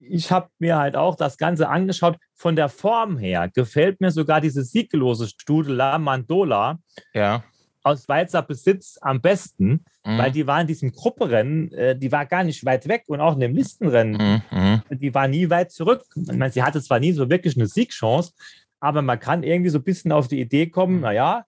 ich habe mir halt auch das Ganze angeschaut. Von der Form her gefällt mir sogar diese sieglose Stute La Mandola ja. aus Schweizer Besitz am besten, Mhm. weil die war in diesem Grupperennen, äh, die war gar nicht weit weg und auch in dem Listenrennen, Mhm. Mhm. die war nie weit zurück. Ich meine, sie hatte zwar nie so wirklich eine Siegchance, aber man kann irgendwie so ein bisschen auf die Idee kommen, naja,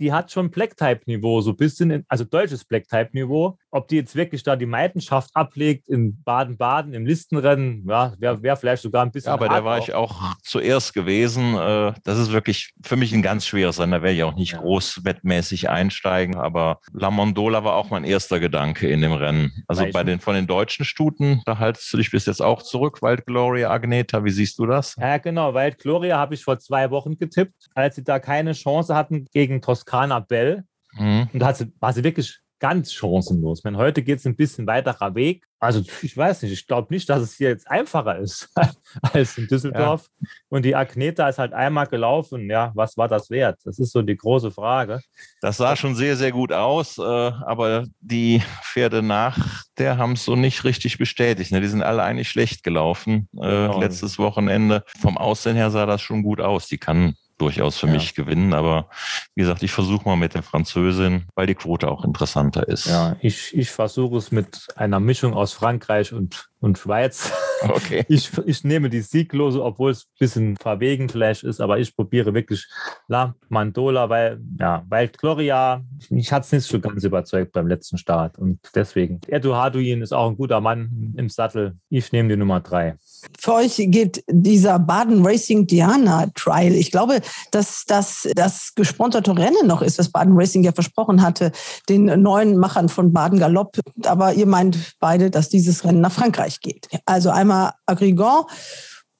die hat schon Black-Type-Niveau, so ein bisschen, in, also deutsches Black-Type-Niveau. Ob die jetzt wirklich da die Meidenschaft ablegt in Baden-Baden im Listenrennen, ja, wäre wär vielleicht sogar ein bisschen. Ja, aber da war ich auch zuerst gewesen. Äh, Das ist wirklich für mich ein ganz schweres Rennen. Da werde ich auch nicht Ja. groß wettmäßig einsteigen. Aber La Mondola war auch mein erster Gedanke in dem Rennen. Also bei den von den deutschen Stuten, da haltest du dich bis jetzt auch zurück, Wild Gloria Agneta. Wie siehst du das? Ja, genau, weil Gloria habe ich vor zwei Wochen getippt, als sie da keine Chance hatten gegen Toskana Bell. Mhm. Und da hat sie, war sie wirklich ganz chancenlos. Wenn heute geht es ein bisschen weiterer Weg. Also ich weiß nicht, ich glaube nicht, dass es hier jetzt einfacher ist (laughs) als in Düsseldorf. Und die Agneta ist halt einmal gelaufen. Ja, was war das wert? Das ist so die große Frage. Das sah schon sehr, sehr gut aus, äh, aber die Pferde nach der haben es so nicht richtig bestätigt. Ne? Die sind alle eigentlich schlecht gelaufen äh, Genau. letztes Wochenende. Vom Aussehen her sah das schon gut aus. Die kann durchaus für Ja. mich gewinnen, aber wie gesagt, ich versuche mal mit der Französin, weil die Quote auch interessanter ist. Ja, ich, ich versuche es mit einer Mischung aus Frankreich und, und Schweiz. (laughs) Okay. Ich, ich nehme die Sieglose, obwohl es ein bisschen verwegen vielleicht ist, aber ich probiere wirklich La Mandola, weil, ja, weil Gloria, ich hatte es nicht so ganz überzeugt beim letzten Start und deswegen. Erdo Haduin ist auch ein guter Mann im Sattel. Ich nehme die Nummer drei. Für euch geht dieser Baden Racing Diana Trial. Ich glaube, dass das das gesponserte Rennen noch ist, was Baden Racing ja versprochen hatte, den neuen Machern von Baden Galopp. Aber ihr meint beide, dass dieses Rennen nach Frankreich geht. Also einmal Agrigent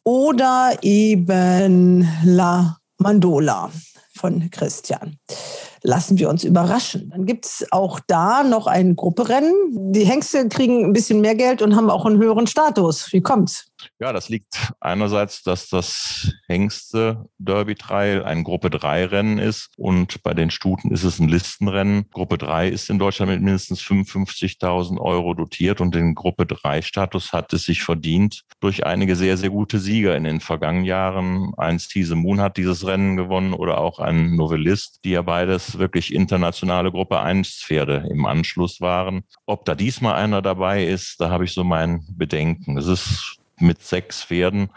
oder eben La Mandola von Christian. Lassen wir uns überraschen. Dann gibt es auch da noch ein Grupperennen. Die Hengste kriegen ein bisschen mehr Geld und haben auch einen höheren Status. Wie kommt's? Ja, das liegt einerseits, dass das Hengste Derby Trail ein Gruppe 3 Rennen ist und bei den Stuten ist es ein Listenrennen. Gruppe 3 ist in Deutschland mit mindestens 55.000 Euro dotiert und den Gruppe 3 Status hat es sich verdient durch einige sehr, sehr gute Sieger in den vergangenen Jahren. Ein Tease Moon hat dieses Rennen gewonnen oder auch ein Novellist, die ja beides wirklich internationale Gruppe 1 Pferde im Anschluss waren. Ob da diesmal einer dabei ist, da habe ich so mein Bedenken. Es ist mit sechs Pferden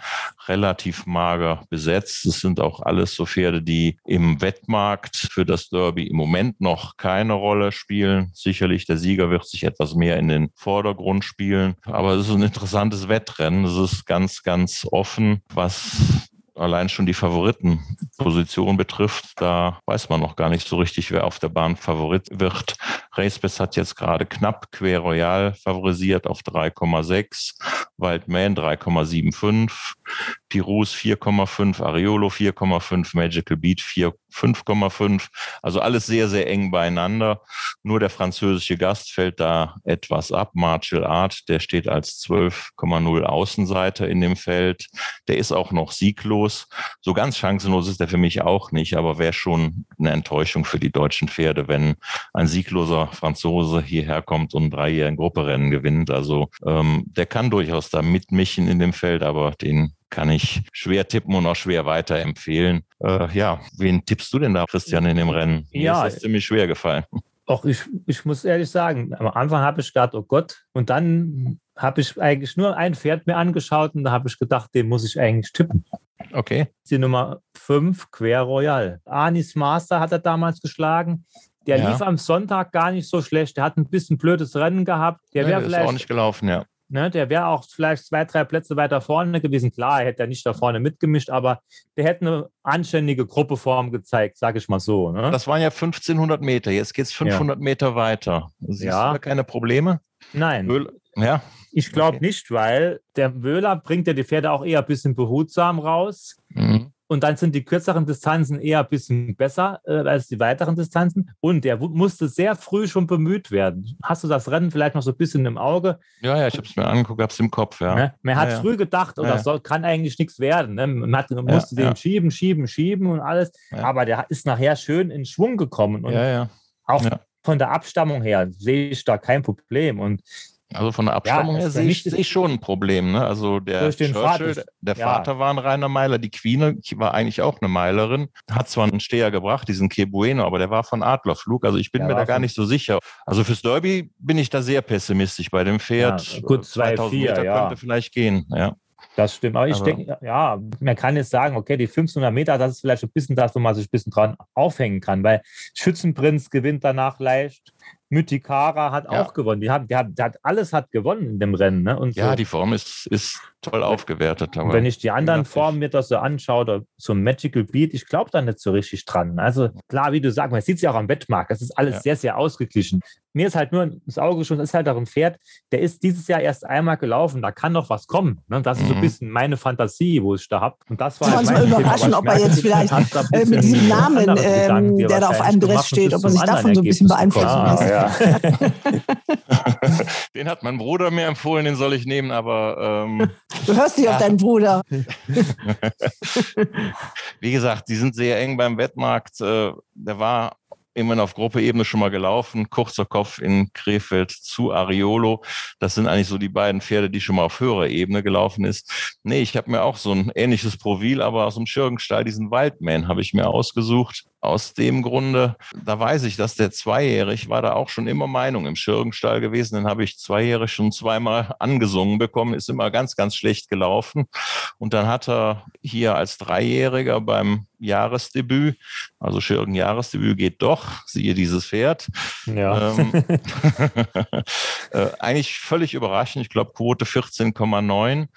relativ mager besetzt. Es sind auch alles so Pferde, die im Wettmarkt für das Derby im Moment noch keine Rolle spielen. Sicherlich der Sieger wird sich etwas mehr in den Vordergrund spielen. Aber es ist ein interessantes Wettrennen. Es ist ganz, ganz offen, was allein schon die Favoritenposition betrifft, da weiß man noch gar nicht so richtig, wer auf der Bahn Favorit wird. Racebest hat jetzt gerade knapp Quer Royal favorisiert auf 3,6, Wildman 3,75, Pirus 4,5, Ariolo 4,5, Magical Beat 4, 5,5. Also alles sehr, sehr eng beieinander. Nur der französische Gast fällt da etwas ab. Martial Art, der steht als 12,0 Außenseiter in dem Feld. Der ist auch noch sieglos. So ganz chancenlos ist er für mich auch nicht, aber wäre schon eine Enttäuschung für die deutschen Pferde, wenn ein siegloser Franzose hierher kommt und ein dreijährigen Grupperennen gewinnt. Also ähm, der kann durchaus da mitmischen in dem Feld, aber den kann ich schwer tippen und auch schwer weiterempfehlen. Äh, ja, wen tippst du denn da, Christian, in dem Rennen? Mir Ja. ist das ziemlich schwer gefallen. (laughs) Auch ich, ich muss ehrlich sagen, am Anfang habe ich gedacht, oh Gott, und dann habe ich eigentlich nur ein Pferd mir angeschaut und da habe ich gedacht, den muss ich eigentlich tippen. Okay. Die Nummer 5, Quer Royal. Anis Master hat er damals geschlagen. Der Ja. lief am Sonntag gar nicht so schlecht. Der hat ein bisschen blödes Rennen gehabt. Der Ja, wäre ist vielleicht auch nicht gelaufen, ja. Ne, der wäre auch vielleicht zwei, drei Plätze weiter vorne gewesen. Klar, er hätte ja nicht da vorne mitgemischt, aber der hätte eine anständige Gruppeform gezeigt, sage ich mal so. Ne? Das waren ja 1500 Meter. Jetzt geht's 500 Meter weiter. Siehst Ja. du da keine Probleme? Nein, Höhl- Ja, Ich glaube Okay. nicht, weil der Wöhler bringt ja die Pferde auch eher ein bisschen behutsam raus. Mhm. Und dann sind die kürzeren Distanzen eher ein bisschen besser äh, als die weiteren Distanzen. Und er wu- musste sehr früh schon bemüht werden. Hast du das Rennen vielleicht noch so ein bisschen im Auge? Ja, ja, ich habe es mir angeguckt, habe es im Kopf, ja. Ne? Man hat Ja, ja. früh gedacht, oder Ja, ja. soll, kann eigentlich nichts werden. Ne? Man, hat, man musste den ja. schieben, schieben, schieben und alles. Ja. Aber der ist nachher schön in Schwung gekommen. Und Ja, ja. auch ja. von der Abstammung her sehe ich da kein Problem. Und Also von der Abstammung Ja, her sehe ich, ich schon ein Problem. Ne? Also der Churchill, Vater- der ja. Vater war ein reiner Meiler, die Queen war eigentlich auch eine Meilerin, hat zwar einen Steher gebracht, diesen Que Bueno, aber der war von Adlerflug. Also ich bin Der mir da gar nicht so sicher. Also fürs Derby bin ich da sehr pessimistisch bei dem Pferd. Ja, gut, 2000 2,4, Meter ja. könnte vielleicht gehen. Ja. Das stimmt. Aber ich Aber- denke, ja, man kann jetzt sagen, okay, die 1500 Meter, das ist vielleicht ein bisschen das, wo man sich ein bisschen dran aufhängen kann, weil Schützenprinz gewinnt danach leicht. Mythikara hat Ja. auch gewonnen. Die hat, die hat, die hat, alles hat gewonnen in dem Rennen. Ne? Und ja, so. die Form ist, ist toll aufgewertet. Wenn ich die anderen Formen mir das so anschaue, so ein Magical Beat, ich glaube da nicht so richtig dran. Also klar, wie du sagst, man sieht es ja auch am Wettmarkt, das ist alles Ja. sehr, sehr ausgeglichen. Mir ist halt nur ins Auge geschossen, das ist halt auch ein Pferd, der ist dieses Jahr erst einmal gelaufen, da kann noch was kommen. Ne? Das ist so ein Mhm. bisschen meine Fantasie, wo ich da habe. Und das war halt Thema, überraschend, aber ob er jetzt vielleicht, Äh, mit diesem Namen, ähm, der da auf einem Dress steht, ob er sich davon so ein bisschen beeinflussen gekommen. lässt. Ah, ja. (laughs) Den hat mein Bruder mir empfohlen, den soll ich nehmen, aber ähm, Du hörst dich auf Ja. deinen Bruder. (laughs) wie gesagt, die sind sehr eng beim Wettmarkt. Äh, der war immerhin auf Gruppeebene schon mal gelaufen. Kurzer Kopf in Krefeld zu Ariolo. Das sind eigentlich so die beiden Pferde, die schon mal auf höherer Ebene gelaufen ist. Nee, ich habe mir auch so ein ähnliches Profil, aber aus dem Schürgenstall, diesen Wildman, habe ich mir ausgesucht. Aus dem Grunde, da weiß ich, dass der zweijährig war da auch schon immer Meinung im Schürgenstall gewesen. Den habe ich zweijährig schon zweimal angesungen bekommen, ist immer ganz, ganz schlecht gelaufen. Und dann hat er hier als Dreijähriger beim Jahresdebüt, also Schürgen Jahresdebüt geht doch, siehe dieses Pferd. Ja. Ähm, (laughs) (laughs) äh, eigentlich völlig überraschend, ich glaube Quote 14,9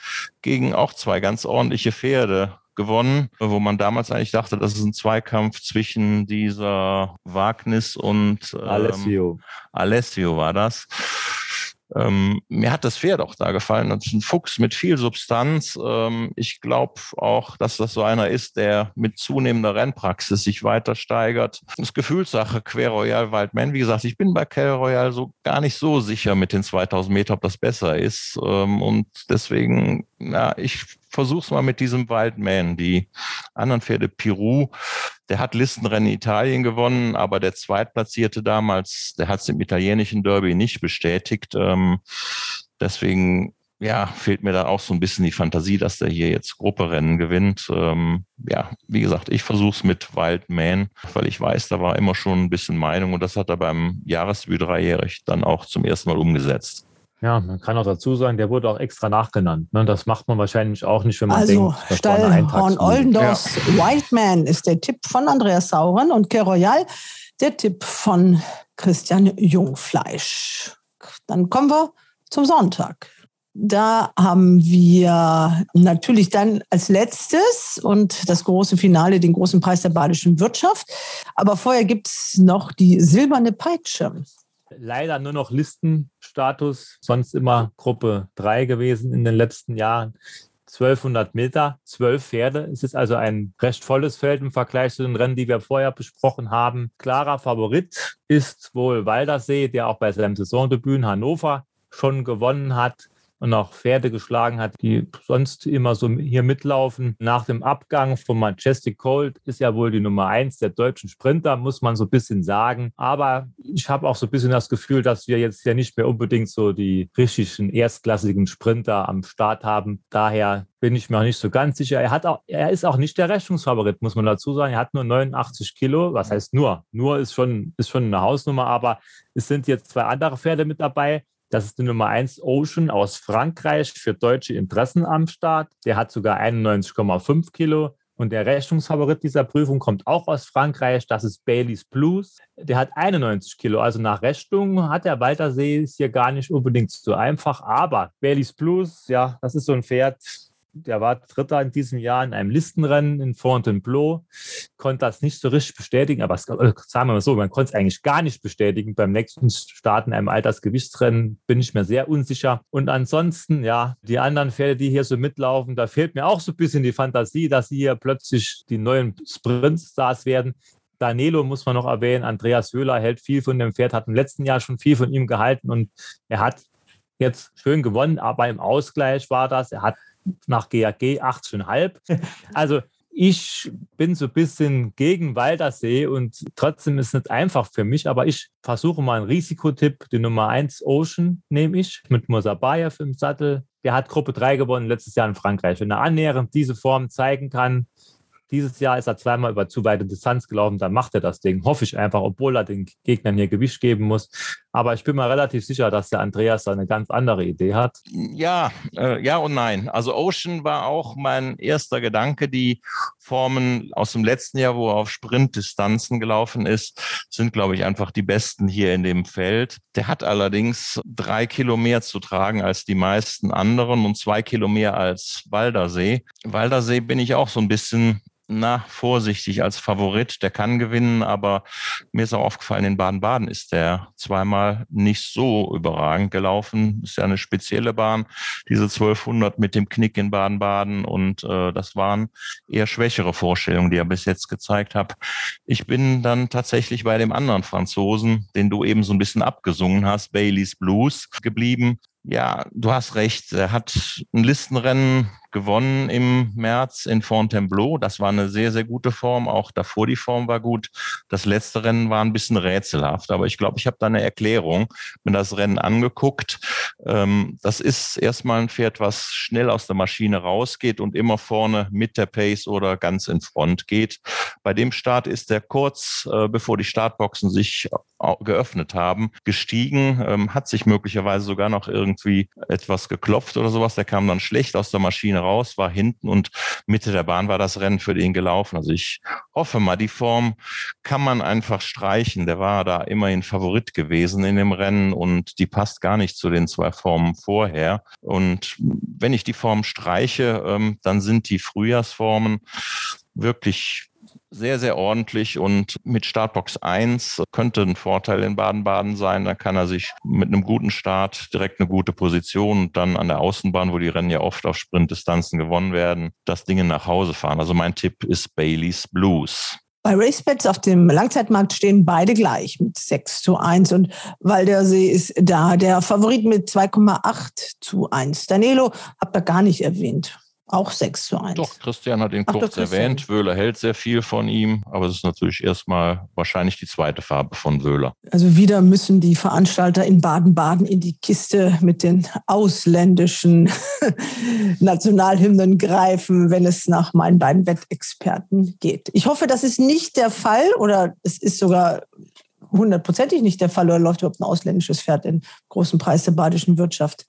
gegen auch zwei ganz ordentliche Pferde gewonnen, wo man damals eigentlich dachte, das ist ein Zweikampf zwischen dieser Wagnis und ähm, Alessio. Alessio war das. Ähm, mir hat das Pferd auch da gefallen. Das ist ein Fuchs mit viel Substanz. Ähm, ich glaube auch, dass das so einer ist, der mit zunehmender Rennpraxis sich weiter steigert. Das Gefühlssache, Quer Royal Wildman. Wie gesagt, ich bin bei Quer Royal so gar nicht so sicher mit den 2000 Meter, ob das besser ist. Ähm, und deswegen, na, ich versuch's mal mit diesem Wildman. Die anderen Pferde, Pirou, der hat Listenrennen in Italien gewonnen, aber der Zweitplatzierte damals, der hat es im italienischen Derby nicht bestätigt. Ähm, deswegen, ja, fehlt mir da auch so ein bisschen die Fantasie, dass der hier jetzt Grupperennen gewinnt. Ähm, ja, wie gesagt, ich versuche es mit Wildman, weil ich weiß, da war immer schon ein bisschen Meinung und das hat er beim Jahresdebüt dreijährig dann auch zum ersten Mal umgesetzt. Ja, man kann auch dazu sagen, der wurde auch extra nachgenannt. Ne? Das macht man wahrscheinlich auch nicht, wenn man Also denkt, eine Stall Horn Eintagsfliege. Oldendorfs Whiteman ist der Tipp von Andreas Sauren und Quai Royal der Tipp von Christian Jungfleisch. Dann kommen wir zum Sonntag. Da haben wir natürlich dann als letztes und das große Finale den großen Preis der badischen Wirtschaft. Aber vorher gibt es noch die silberne Peitsche. Leider nur noch Listenstatus, sonst immer Gruppe 3 gewesen in den letzten Jahren. 1200 Meter, 12 Pferde. Es ist also ein recht volles Feld im Vergleich zu den Rennen, die wir vorher besprochen haben. Klarer Favorit ist wohl Waldersee, der auch bei seinem Saisondebüt in Hannover schon gewonnen hat und auch Pferde geschlagen hat, die sonst immer so hier mitlaufen. Nach dem Abgang von Majestic Cold ist ja wohl die Nummer eins der deutschen Sprinter, muss man so ein bisschen sagen. Aber ich habe auch so ein bisschen das Gefühl, dass wir jetzt ja nicht mehr unbedingt so die richtigen erstklassigen Sprinter am Start haben. Daher bin ich mir auch nicht so ganz sicher. Er, hat auch, er ist auch nicht der Rechnungsfavorit, muss man dazu sagen. Er hat nur 89 Kilo. Was heißt nur? Nur ist schon, ist schon eine Hausnummer, aber es sind jetzt zwei andere Pferde mit dabei. Das ist die Nummer 1 Ocean aus Frankreich für deutsche Interessen am Start. Der hat sogar 91,5 Kilo. Und der Rechnungsfavorit dieser Prüfung kommt auch aus Frankreich. Das ist Baileys Blues. Der hat 91 Kilo. Also nach Rechnung hat der Waltersee ist hier gar nicht unbedingt so einfach. Aber Baileys Blues, ja, das ist so ein Pferd. Der war Dritter in diesem Jahr in einem Listenrennen in Fontainebleau, konnte das nicht so richtig bestätigen, aber es, äh, sagen wir mal so, man konnte es eigentlich gar nicht bestätigen. Beim nächsten Start in einem Altersgewichtsrennen bin ich mir sehr unsicher. Und ansonsten, ja, die anderen Pferde, die hier so mitlaufen, da fehlt mir auch so ein bisschen die Fantasie, dass sie hier plötzlich die neuen Sprintstars werden. Danilo muss man noch erwähnen. Andreas Höhler hält viel von dem Pferd, hat im letzten Jahr schon viel von ihm gehalten und er hat jetzt schön gewonnen, aber im Ausgleich war das. Er hat nach GAG 18,5. (laughs) Also ich bin so ein bisschen gegen Waldersee und trotzdem ist es nicht einfach für mich, aber ich versuche mal einen Risikotipp. Die Nummer 1 Ocean nehme ich mit Mosabayev im Sattel. Der hat Gruppe 3 gewonnen letztes Jahr in Frankreich. Wenn er annähernd diese Form zeigen kann, dieses Jahr ist er zweimal über zu weite Distanz gelaufen, dann macht er das Ding. Hoffe ich einfach, obwohl er den Gegnern hier Gewicht geben muss. Aber ich bin mir relativ sicher, dass der Andreas da eine ganz andere Idee hat. Ja, äh, ja und nein. Also Ocean war auch mein erster Gedanke. Die Formen aus dem letzten Jahr, wo er auf Sprintdistanzen gelaufen ist, sind, glaube ich, einfach die besten hier in dem Feld. Der hat allerdings drei Kilo mehr zu tragen als die meisten anderen und zwei Kilo mehr als Waldersee. Waldersee bin ich auch so ein bisschen na, vorsichtig als Favorit. Der kann gewinnen, aber mir ist auch aufgefallen, in Baden-Baden ist der zweimal nicht so überragend gelaufen. Ist ja eine spezielle Bahn, diese 1200 mit dem Knick in Baden-Baden und äh, das waren eher schwächere Vorstellungen, die er bis jetzt gezeigt hat. Ich bin dann tatsächlich bei dem anderen Franzosen, den du eben so ein bisschen abgesungen hast, Baileys Blues, geblieben. Ja, du hast recht. Er hat ein Listenrennen gewonnen im März in Fontainebleau. Das war eine sehr, sehr gute Form. Auch davor die Form war gut. Das letzte Rennen war ein bisschen rätselhaft, aber ich glaube, ich habe da eine Erklärung. Mir das Rennen angeguckt. Ähm, das ist erstmal ein Pferd, was schnell aus der Maschine rausgeht und immer vorne mit der Pace oder ganz in Front geht. Bei dem Start ist er kurz, äh, bevor die Startboxen sich geöffnet haben, gestiegen, ähm, hat sich möglicherweise sogar noch irgendwie etwas geklopft oder sowas. Der kam dann schlecht aus der Maschine raus, war hinten und Mitte der Bahn war das Rennen für den gelaufen. Also ich hoffe mal, die Form kann man einfach streichen. Der war da immerhin Favorit gewesen in dem Rennen und die passt gar nicht zu den zwei Formen vorher. Und wenn ich die Form streiche, ähm, dann sind die Frühjahrsformen wirklich sehr, sehr ordentlich und mit Startbox 1 könnte ein Vorteil in Baden-Baden sein. Da kann er sich mit einem guten Start direkt eine gute Position und dann an der Außenbahn, wo die Rennen ja oft auf Sprintdistanzen gewonnen werden, das Ding nach Hause fahren. Also mein Tipp ist Baileys Blues. Bei RaceBets auf dem Langzeitmarkt stehen beide gleich mit 6 zu 1 und Waldersee ist da der Favorit mit 2,8 zu 1. Danilo habt ihr gar nicht erwähnt. Auch 6 zu 1. Doch, Christian hat ihn Ach, kurz erwähnt. Wöhler hält sehr viel von ihm, aber es ist natürlich erstmal wahrscheinlich die zweite Farbe von Wöhler. Also wieder müssen die Veranstalter in Baden-Baden in die Kiste mit den ausländischen (laughs) Nationalhymnen greifen, wenn es nach meinen beiden Wettexperten geht. Ich hoffe, das ist nicht der Fall oder es ist sogar hundertprozentig nicht der Fall oder läuft überhaupt ein ausländisches Pferd im großen Preis der badischen Wirtschaft.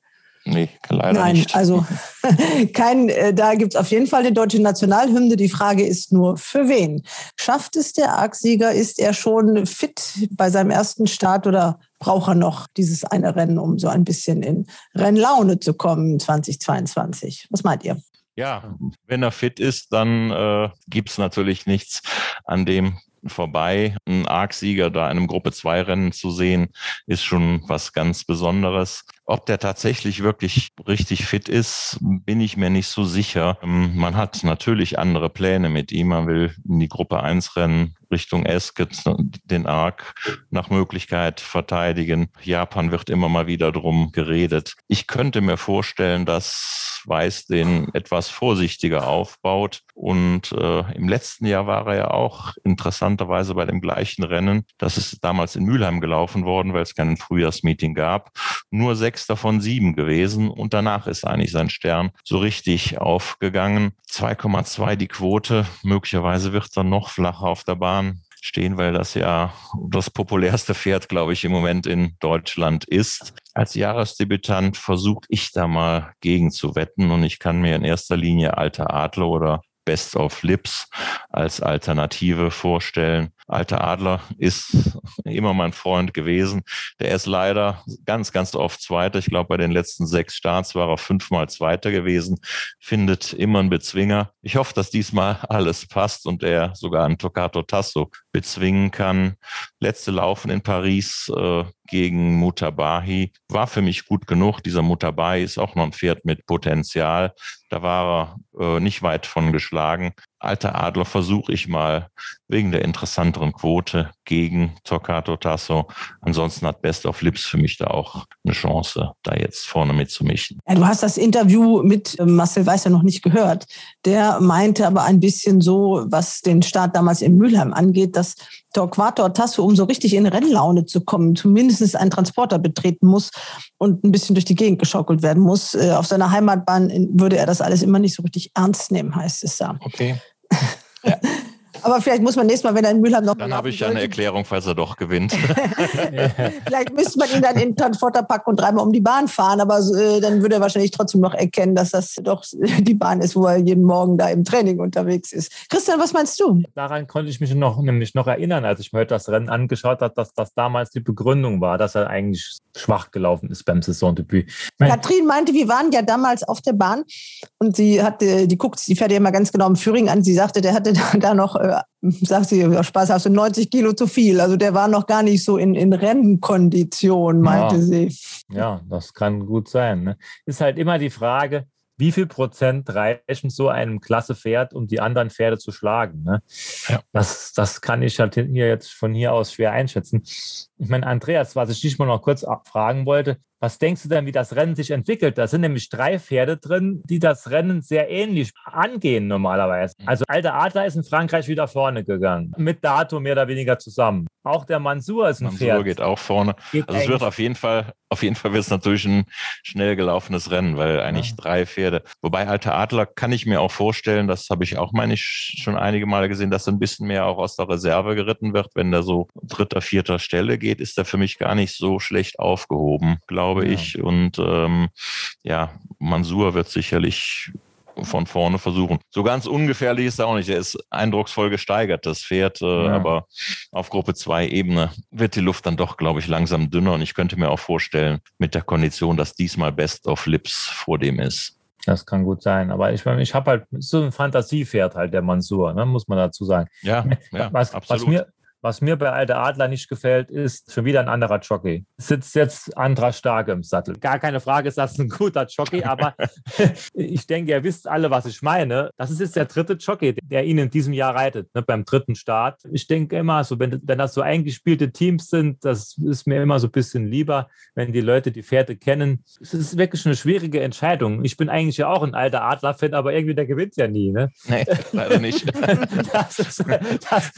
Nee, leider Nein, nicht. also (laughs) kein, äh, da gibt es auf jeden Fall die deutsche Nationalhymne. Die Frage ist nur, für wen? Schafft es der Arc-Sieger? Ist er schon fit bei seinem ersten Start oder braucht er noch dieses eine Rennen, um so ein bisschen in Rennlaune zu kommen 2022? Was meint ihr? Ja, wenn er fit ist, dann äh, gibt es natürlich nichts an dem vorbei. Ein Arc-Sieger da in einem Gruppe-2-Rennen zu sehen, ist schon was ganz Besonderes. Ob der tatsächlich wirklich richtig fit ist, bin ich mir nicht so sicher. Ähm, man hat natürlich andere Pläne mit ihm. Man will in die Gruppe 1 rennen, Richtung Esket, den Arc nach Möglichkeit verteidigen. Japan wird immer mal wieder drum geredet. Ich könnte mir vorstellen, dass Weiß den etwas vorsichtiger aufbaut. Und äh, im letzten Jahr war er ja auch interessanterweise bei dem gleichen Rennen. Das ist damals in Mülheim gelaufen worden, weil es kein Frühjahrsmeeting gab. Nur sechster von sieben gewesen und danach ist eigentlich sein Stern so richtig aufgegangen. 2,2 die Quote. Möglicherweise wird er noch flacher auf der Bahn stehen, weil das ja das populärste Pferd, glaube ich, im Moment in Deutschland ist. Als Jahresdebütant versuche ich da mal gegen zu wetten und ich kann mir in erster Linie Alter Adler oder Best of Lips als Alternative vorstellen. Alter Adler ist immer mein Freund gewesen. Der ist leider ganz, ganz oft Zweiter. Ich glaube, bei den letzten sechs Starts war er fünfmal Zweiter gewesen. Findet immer einen Bezwinger. Ich hoffe, dass diesmal (laughs) alles passt und er sogar einen Tocato Tasso bezwingen kann. Letzte Laufen in Paris äh, gegen Mutabahi war für mich gut genug. Dieser Mutabahi ist auch noch ein Pferd mit Potenzial. Da war er äh, nicht weit von geschlagen. Alter Adler versuche ich mal wegen der interessanteren Quote gegen Toccato Tasso. Ansonsten hat Best of Lips für mich da auch eine Chance, da jetzt vorne mitzumischen. Ja, du hast das Interview mit ähm, Marcel Weiß ja noch nicht gehört. Der meinte aber ein bisschen so, was den Start damals in Mülheim angeht, dass Torquato Tasso, um so richtig in Rennlaune zu kommen, zumindest einen Transporter betreten muss und ein bisschen durch die Gegend geschaukelt werden muss. Äh, auf seiner Heimatbahn würde er das alles immer nicht so richtig ernst nehmen, heißt es da. Okay. Ja. (laughs) Aber vielleicht muss man nächstes Mal, wenn er in Mülheim noch. Dann habe ich ja eine Erklärung, falls er doch gewinnt. (laughs) (laughs) vielleicht müsste man ihn dann in den Transporter packen und dreimal um die Bahn fahren. Aber äh, dann würde er wahrscheinlich trotzdem noch erkennen, dass das doch (laughs) die Bahn ist, wo er jeden Morgen da im Training unterwegs ist. Christian, was meinst du? Daran konnte ich mich noch, nämlich noch erinnern, als ich mir heute das Rennen angeschaut habe, dass das damals die Begründung war, dass er eigentlich schwach gelaufen ist beim Saisondebüt. Katrin meinte, wir waren ja damals auf der Bahn und sie hatte, die guckt, die fährt ja immer ganz genau im Führing an. Sie sagte, der hatte da noch äh, sagt sie, Spaß hast du 90 Kilo zu viel. Also der war noch gar nicht so in, in Rennkondition, meinte ja. sie. Ja, das kann gut sein. Ne? Ist halt immer die Frage, wie viel Prozent reichen so einem klasse Pferd, um die anderen Pferde zu schlagen? Ne? Ja. Das, das kann ich halt hier jetzt von hier aus schwer einschätzen. Ich meine, Andreas, was ich dich mal noch kurz fragen wollte, was denkst du denn, wie das Rennen sich entwickelt? Da sind nämlich drei Pferde drin, die das Rennen sehr ähnlich angehen normalerweise. Mhm. Also Alter Adler ist in Frankreich wieder vorne gegangen, mit Dato mehr oder weniger zusammen. Auch der Mansur ist ein Mansur Pferd. geht auch vorne. Geht also es wird auf jeden Fall, auf jeden Fall wird es natürlich ein schnell gelaufenes Rennen, weil eigentlich ja. drei Pferde. Wobei Alter Adler kann ich mir auch vorstellen, das habe ich auch, meine ich, schon einige Male gesehen, dass ein bisschen mehr auch aus der Reserve geritten wird. Wenn der so dritter, vierter Stelle geht, ist er für mich gar nicht so schlecht aufgehoben, glaube ja. ich. Und ähm, ja, Mansur wird sicherlich von vorne versuchen. So ganz ungefährlich ist er auch nicht. Er ist eindrucksvoll gesteigert, das Pferd. Äh, ja. Aber auf Gruppe 2 Ebene wird die Luft dann doch, glaube ich, langsam dünner. Und ich könnte mir auch vorstellen, mit der Kondition, dass diesmal Best of Lips vor dem ist. Das kann gut sein. Aber ich, ich habe halt so ein Fantasiepferd halt, der Mansur, ne, muss man dazu sagen. Ja, (laughs) ja was, absolut. Was mir, was mir bei Alter Adler nicht gefällt, ist schon wieder ein anderer Jockey. Sitzt jetzt Andra Starke im Sattel. Gar keine Frage, ist das ein guter Jockey, aber (laughs) ich denke, ihr wisst alle, was ich meine. Das ist jetzt der dritte Jockey, der ihn in diesem Jahr reitet, ne, beim dritten Start. Ich denke immer, so, wenn, wenn das so eingespielte Teams sind, das ist mir immer so ein bisschen lieber, wenn die Leute die Pferde kennen. Es ist wirklich eine schwierige Entscheidung. Ich bin eigentlich ja auch ein alter Adler-Fan, aber irgendwie der gewinnt ja nie. Ne? Nee, leider nicht. (laughs) das ist, das,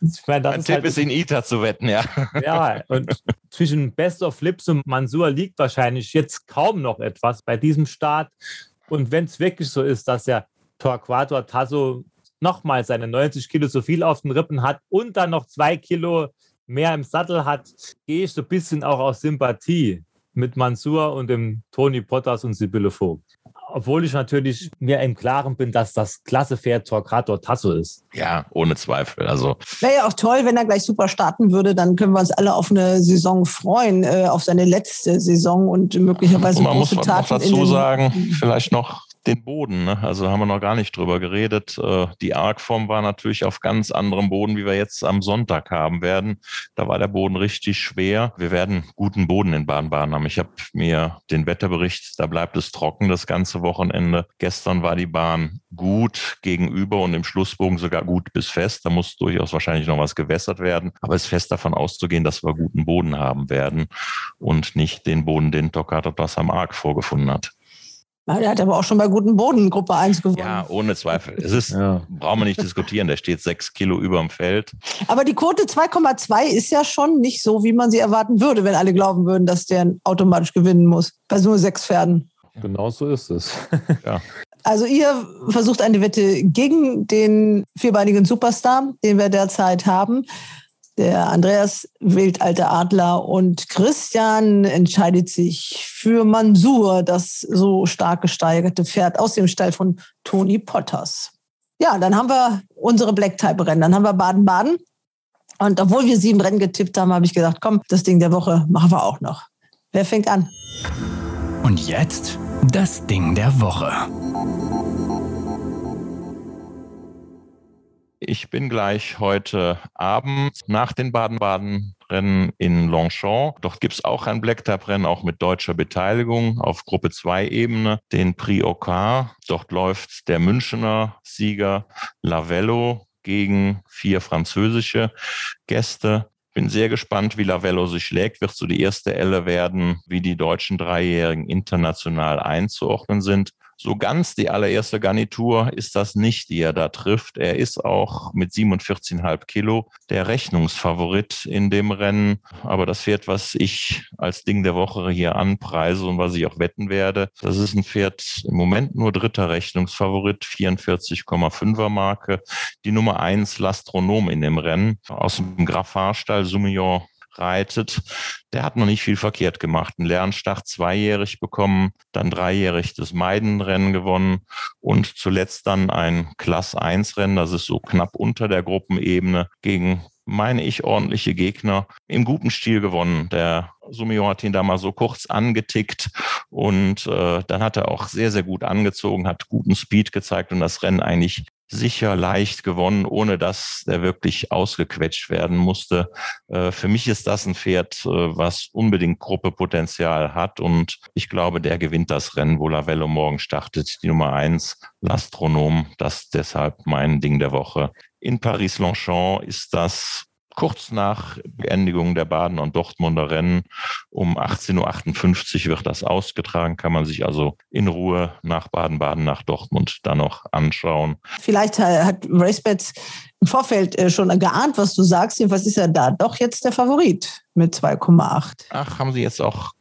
ich meine, das Tipp halt, ist in ITA zu wetten, ja. Ja, und zwischen Best of Flips und Mansur liegt wahrscheinlich jetzt kaum noch etwas bei diesem Start. Und wenn es wirklich so ist, dass der Torquato Tasso nochmal seine 90 Kilo zu viel auf den Rippen hat und dann noch zwei Kilo mehr im Sattel hat, gehe ich so ein bisschen auch aus Sympathie mit Mansur und dem Tony Potters und Sibylle Vogt obwohl ich natürlich mir im Klaren bin, dass das klasse Pferd Torquato Tasso ist. Ja, ohne Zweifel. Also wäre ja auch toll, wenn er gleich super starten würde. Dann können wir uns alle auf eine Saison freuen, äh, auf seine letzte Saison und möglicherweise und man große muss Taten. dazu sagen, vielleicht noch den Boden. Ne? Also haben wir noch gar nicht drüber geredet. Äh, die Argform war natürlich auf ganz anderem Boden, wie wir jetzt am Sonntag haben werden. Da war der Boden richtig schwer. Wir werden guten Boden in Baden-Baden haben. Ich habe mir den Wetterbericht, da bleibt es trocken das ganze Wochenende. Gestern war die Bahn gut gegenüber und im Schlussbogen sogar gut bis fest. Da muss durchaus wahrscheinlich noch was gewässert werden. Aber es ist fest davon auszugehen, dass wir guten Boden haben werden und nicht den Boden, den Toccata am Arg vorgefunden hat. Er hat aber auch schon bei guten Boden Gruppe 1 gewonnen. Ja, ohne Zweifel. Es ist, ja. brauchen wir nicht diskutieren, der steht sechs Kilo über dem Feld. Aber die Quote 2,2 ist ja schon nicht so, wie man sie erwarten würde, wenn alle glauben würden, dass der automatisch gewinnen muss. Bei nur sechs Pferden. Genau so ist es. ja. Also ihr versucht eine Wette gegen den vierbeinigen Superstar, den wir derzeit haben. Der Andreas wählt alte Adler und Christian entscheidet sich für Mansur, das so stark gesteigerte Pferd aus dem Stall von Tony Potters. Ja, dann haben wir unsere Black Type Rennen. Dann haben wir Baden-Baden. Und obwohl wir sieben Rennen getippt haben, habe ich gesagt, komm, das Ding der Woche machen wir auch noch. Wer fängt an? Und jetzt das Ding der Woche. Ich bin gleich heute Abend nach den Baden-Baden-Rennen in Longchamp. Dort gibt es auch ein Blacktap-Rennen, auch mit deutscher Beteiligung auf Gruppe 2-Ebene, den Prix Ocar. Dort läuft der Münchner Sieger Lavello gegen vier französische Gäste. Bin sehr gespannt, wie Lavello sich schlägt. Wird so die erste Elle werden, wie die deutschen Dreijährigen international einzuordnen sind so ganz die allererste Garnitur ist das nicht, die er da trifft. Er ist auch mit 47,5 Kilo der Rechnungsfavorit in dem Rennen. Aber das Pferd, was ich als Ding der Woche hier anpreise und was ich auch wetten werde, das ist ein Pferd im Moment nur dritter Rechnungsfavorit, 44,5er Marke. Die Nummer eins Lastronom in dem Rennen aus dem Graffarstall Soumillon reitet, der hat noch nicht viel verkehrt gemacht. Einen Lernstart zweijährig bekommen, dann dreijährig das Meidenrennen gewonnen und zuletzt dann ein Klass 1 Rennen, das ist so knapp unter der Gruppenebene gegen meine ich, ordentliche Gegner im guten Stil gewonnen. Der Sumio hat ihn da mal so kurz angetickt und äh, dann hat er auch sehr, sehr gut angezogen, hat guten Speed gezeigt und das Rennen eigentlich sicher leicht gewonnen, ohne dass er wirklich ausgequetscht werden musste. Äh, für mich ist das ein Pferd, äh, was unbedingt Gruppepotenzial hat und ich glaube, der gewinnt das Rennen, wo Lavello morgen startet. Die Nummer eins, L'Astronom, das deshalb mein Ding der Woche. In Paris-Longchamp ist das kurz nach Beendigung der Baden- und Dortmunder Rennen um 18.58 Uhr wird das ausgetragen, kann man sich also in Ruhe nach Baden-Baden, nach Dortmund dann noch anschauen. Vielleicht hat RaceBets im Vorfeld äh, schon geahnt, was du sagst. Jedenfalls ist er da doch jetzt der Favorit mit 2,8. Ach, haben Sie jetzt auch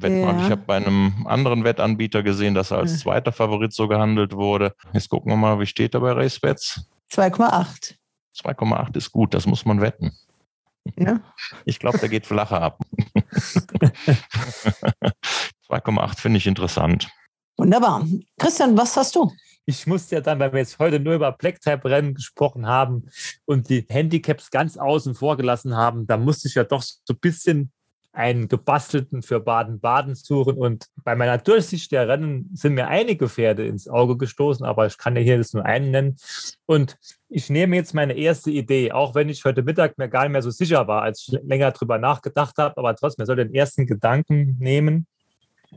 Wettmarkt? Ja. Ich habe bei einem anderen Wettanbieter gesehen, dass er als zweiter Favorit so gehandelt wurde. Jetzt gucken wir mal, wie steht er bei RaceBets? 2,8. 2,8 ist gut, das muss man wetten. Ja. (laughs) Ich glaube, der geht flacher ab. (laughs) 2,8 finde ich interessant. Wunderbar. Christian, was hast du? Ich musste ja dann, weil wir jetzt heute nur über Black-Type-Rennen gesprochen haben und die Handicaps ganz außen vor gelassen haben, da musste ich ja doch so ein bisschen einen gebastelten für Baden-Baden suchen. Und bei meiner Durchsicht der Rennen sind mir einige Pferde ins Auge gestoßen, aber ich kann ja hier jetzt nur einen nennen. Und ich nehme jetzt meine erste Idee, auch wenn ich heute Mittag mir gar nicht mehr so sicher war, als ich länger drüber nachgedacht habe, aber trotzdem, ich soll den ersten Gedanken nehmen.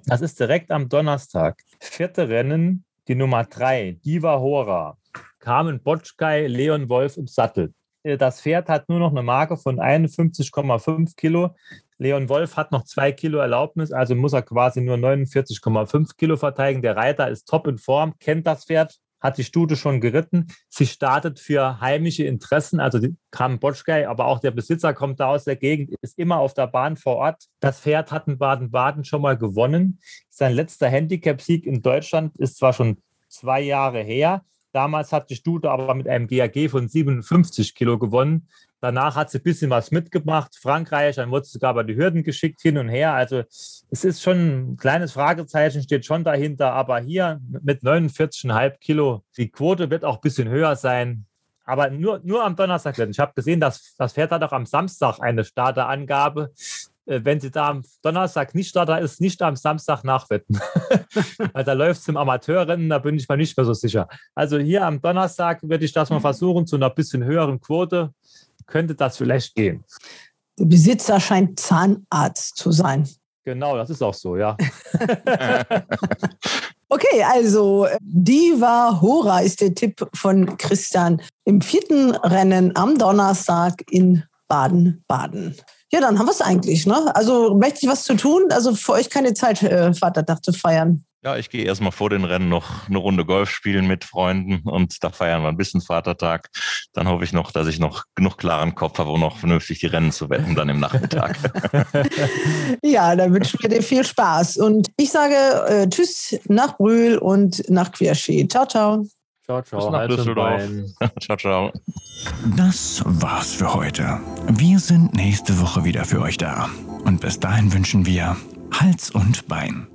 Das ist direkt am Donnerstag. Vierte Rennen, die Nummer drei, Diva Hora. Carmen Botschkei, Leon Wolf im Sattel. Äh, das Pferd hat nur noch eine Marke von 51,5 Kilo. Leon Wolf hat noch zwei Kilo Erlaubnis, also muss er quasi nur 49,5 Kilo verteidigen. Der Reiter ist top in Form, kennt das Pferd, hat die Stute schon geritten. Sie startet für heimische Interessen, also Botschkei, aber auch der Besitzer kommt da aus der Gegend, ist immer auf der Bahn vor Ort. Das Pferd hat in Baden-Baden schon mal gewonnen. Sein letzter Handicap-Sieg in Deutschland ist zwar schon zwei Jahre her, Damals hat die Stute aber mit einem GAG von 57 Kilo gewonnen. Danach hat sie ein bisschen was mitgemacht. Frankreich, dann wurde sie sogar bei die Hürden geschickt hin und her. Also es ist schon ein kleines Fragezeichen, steht schon dahinter. Aber hier mit 49,5 Kilo, die Quote wird auch ein bisschen höher sein. Aber nur, nur am Donnerstag. Ich habe gesehen, dass das Pferd hat auch am Samstag eine Starterangabe. Äh, wenn sie da am Donnerstag nicht da ist, nicht am Samstag nachwetten. (laughs) Weil da läuft es im Amateurrennen, da bin ich mir nicht mehr so sicher. Also hier am Donnerstag würde ich das mal versuchen, zu einer bisschen höheren Quote könnte das vielleicht gehen. Der Besitzer scheint Zahnarzt zu sein. Genau, das ist auch so, ja. (laughs) Okay, also Diva Hora ist der Tipp von Christian im vierten Rennen am Donnerstag in Baden-Baden. Ja, dann haben wir es eigentlich. Ne? Also mächtig was zu tun. Also für euch keine Zeit, äh, Vatertag zu feiern. Ja, ich gehe erstmal vor den Rennen noch eine Runde Golf spielen mit Freunden und da feiern wir ein bisschen Vatertag. Dann hoffe ich noch, dass ich noch genug klaren Kopf habe, um noch vernünftig die Rennen zu wetten, dann im Nachmittag. (laughs) ja, dann wünschen wir dir viel Spaß. Und ich sage äh, Tschüss nach Brühl und nach Querschi. Ciao, ciao. Ciao, ciao. Bis nach Düsseldorf. (laughs) ciao, ciao. Das war's für heute. Wir sind nächste Woche wieder für euch da. Und bis dahin wünschen wir Hals und Bein.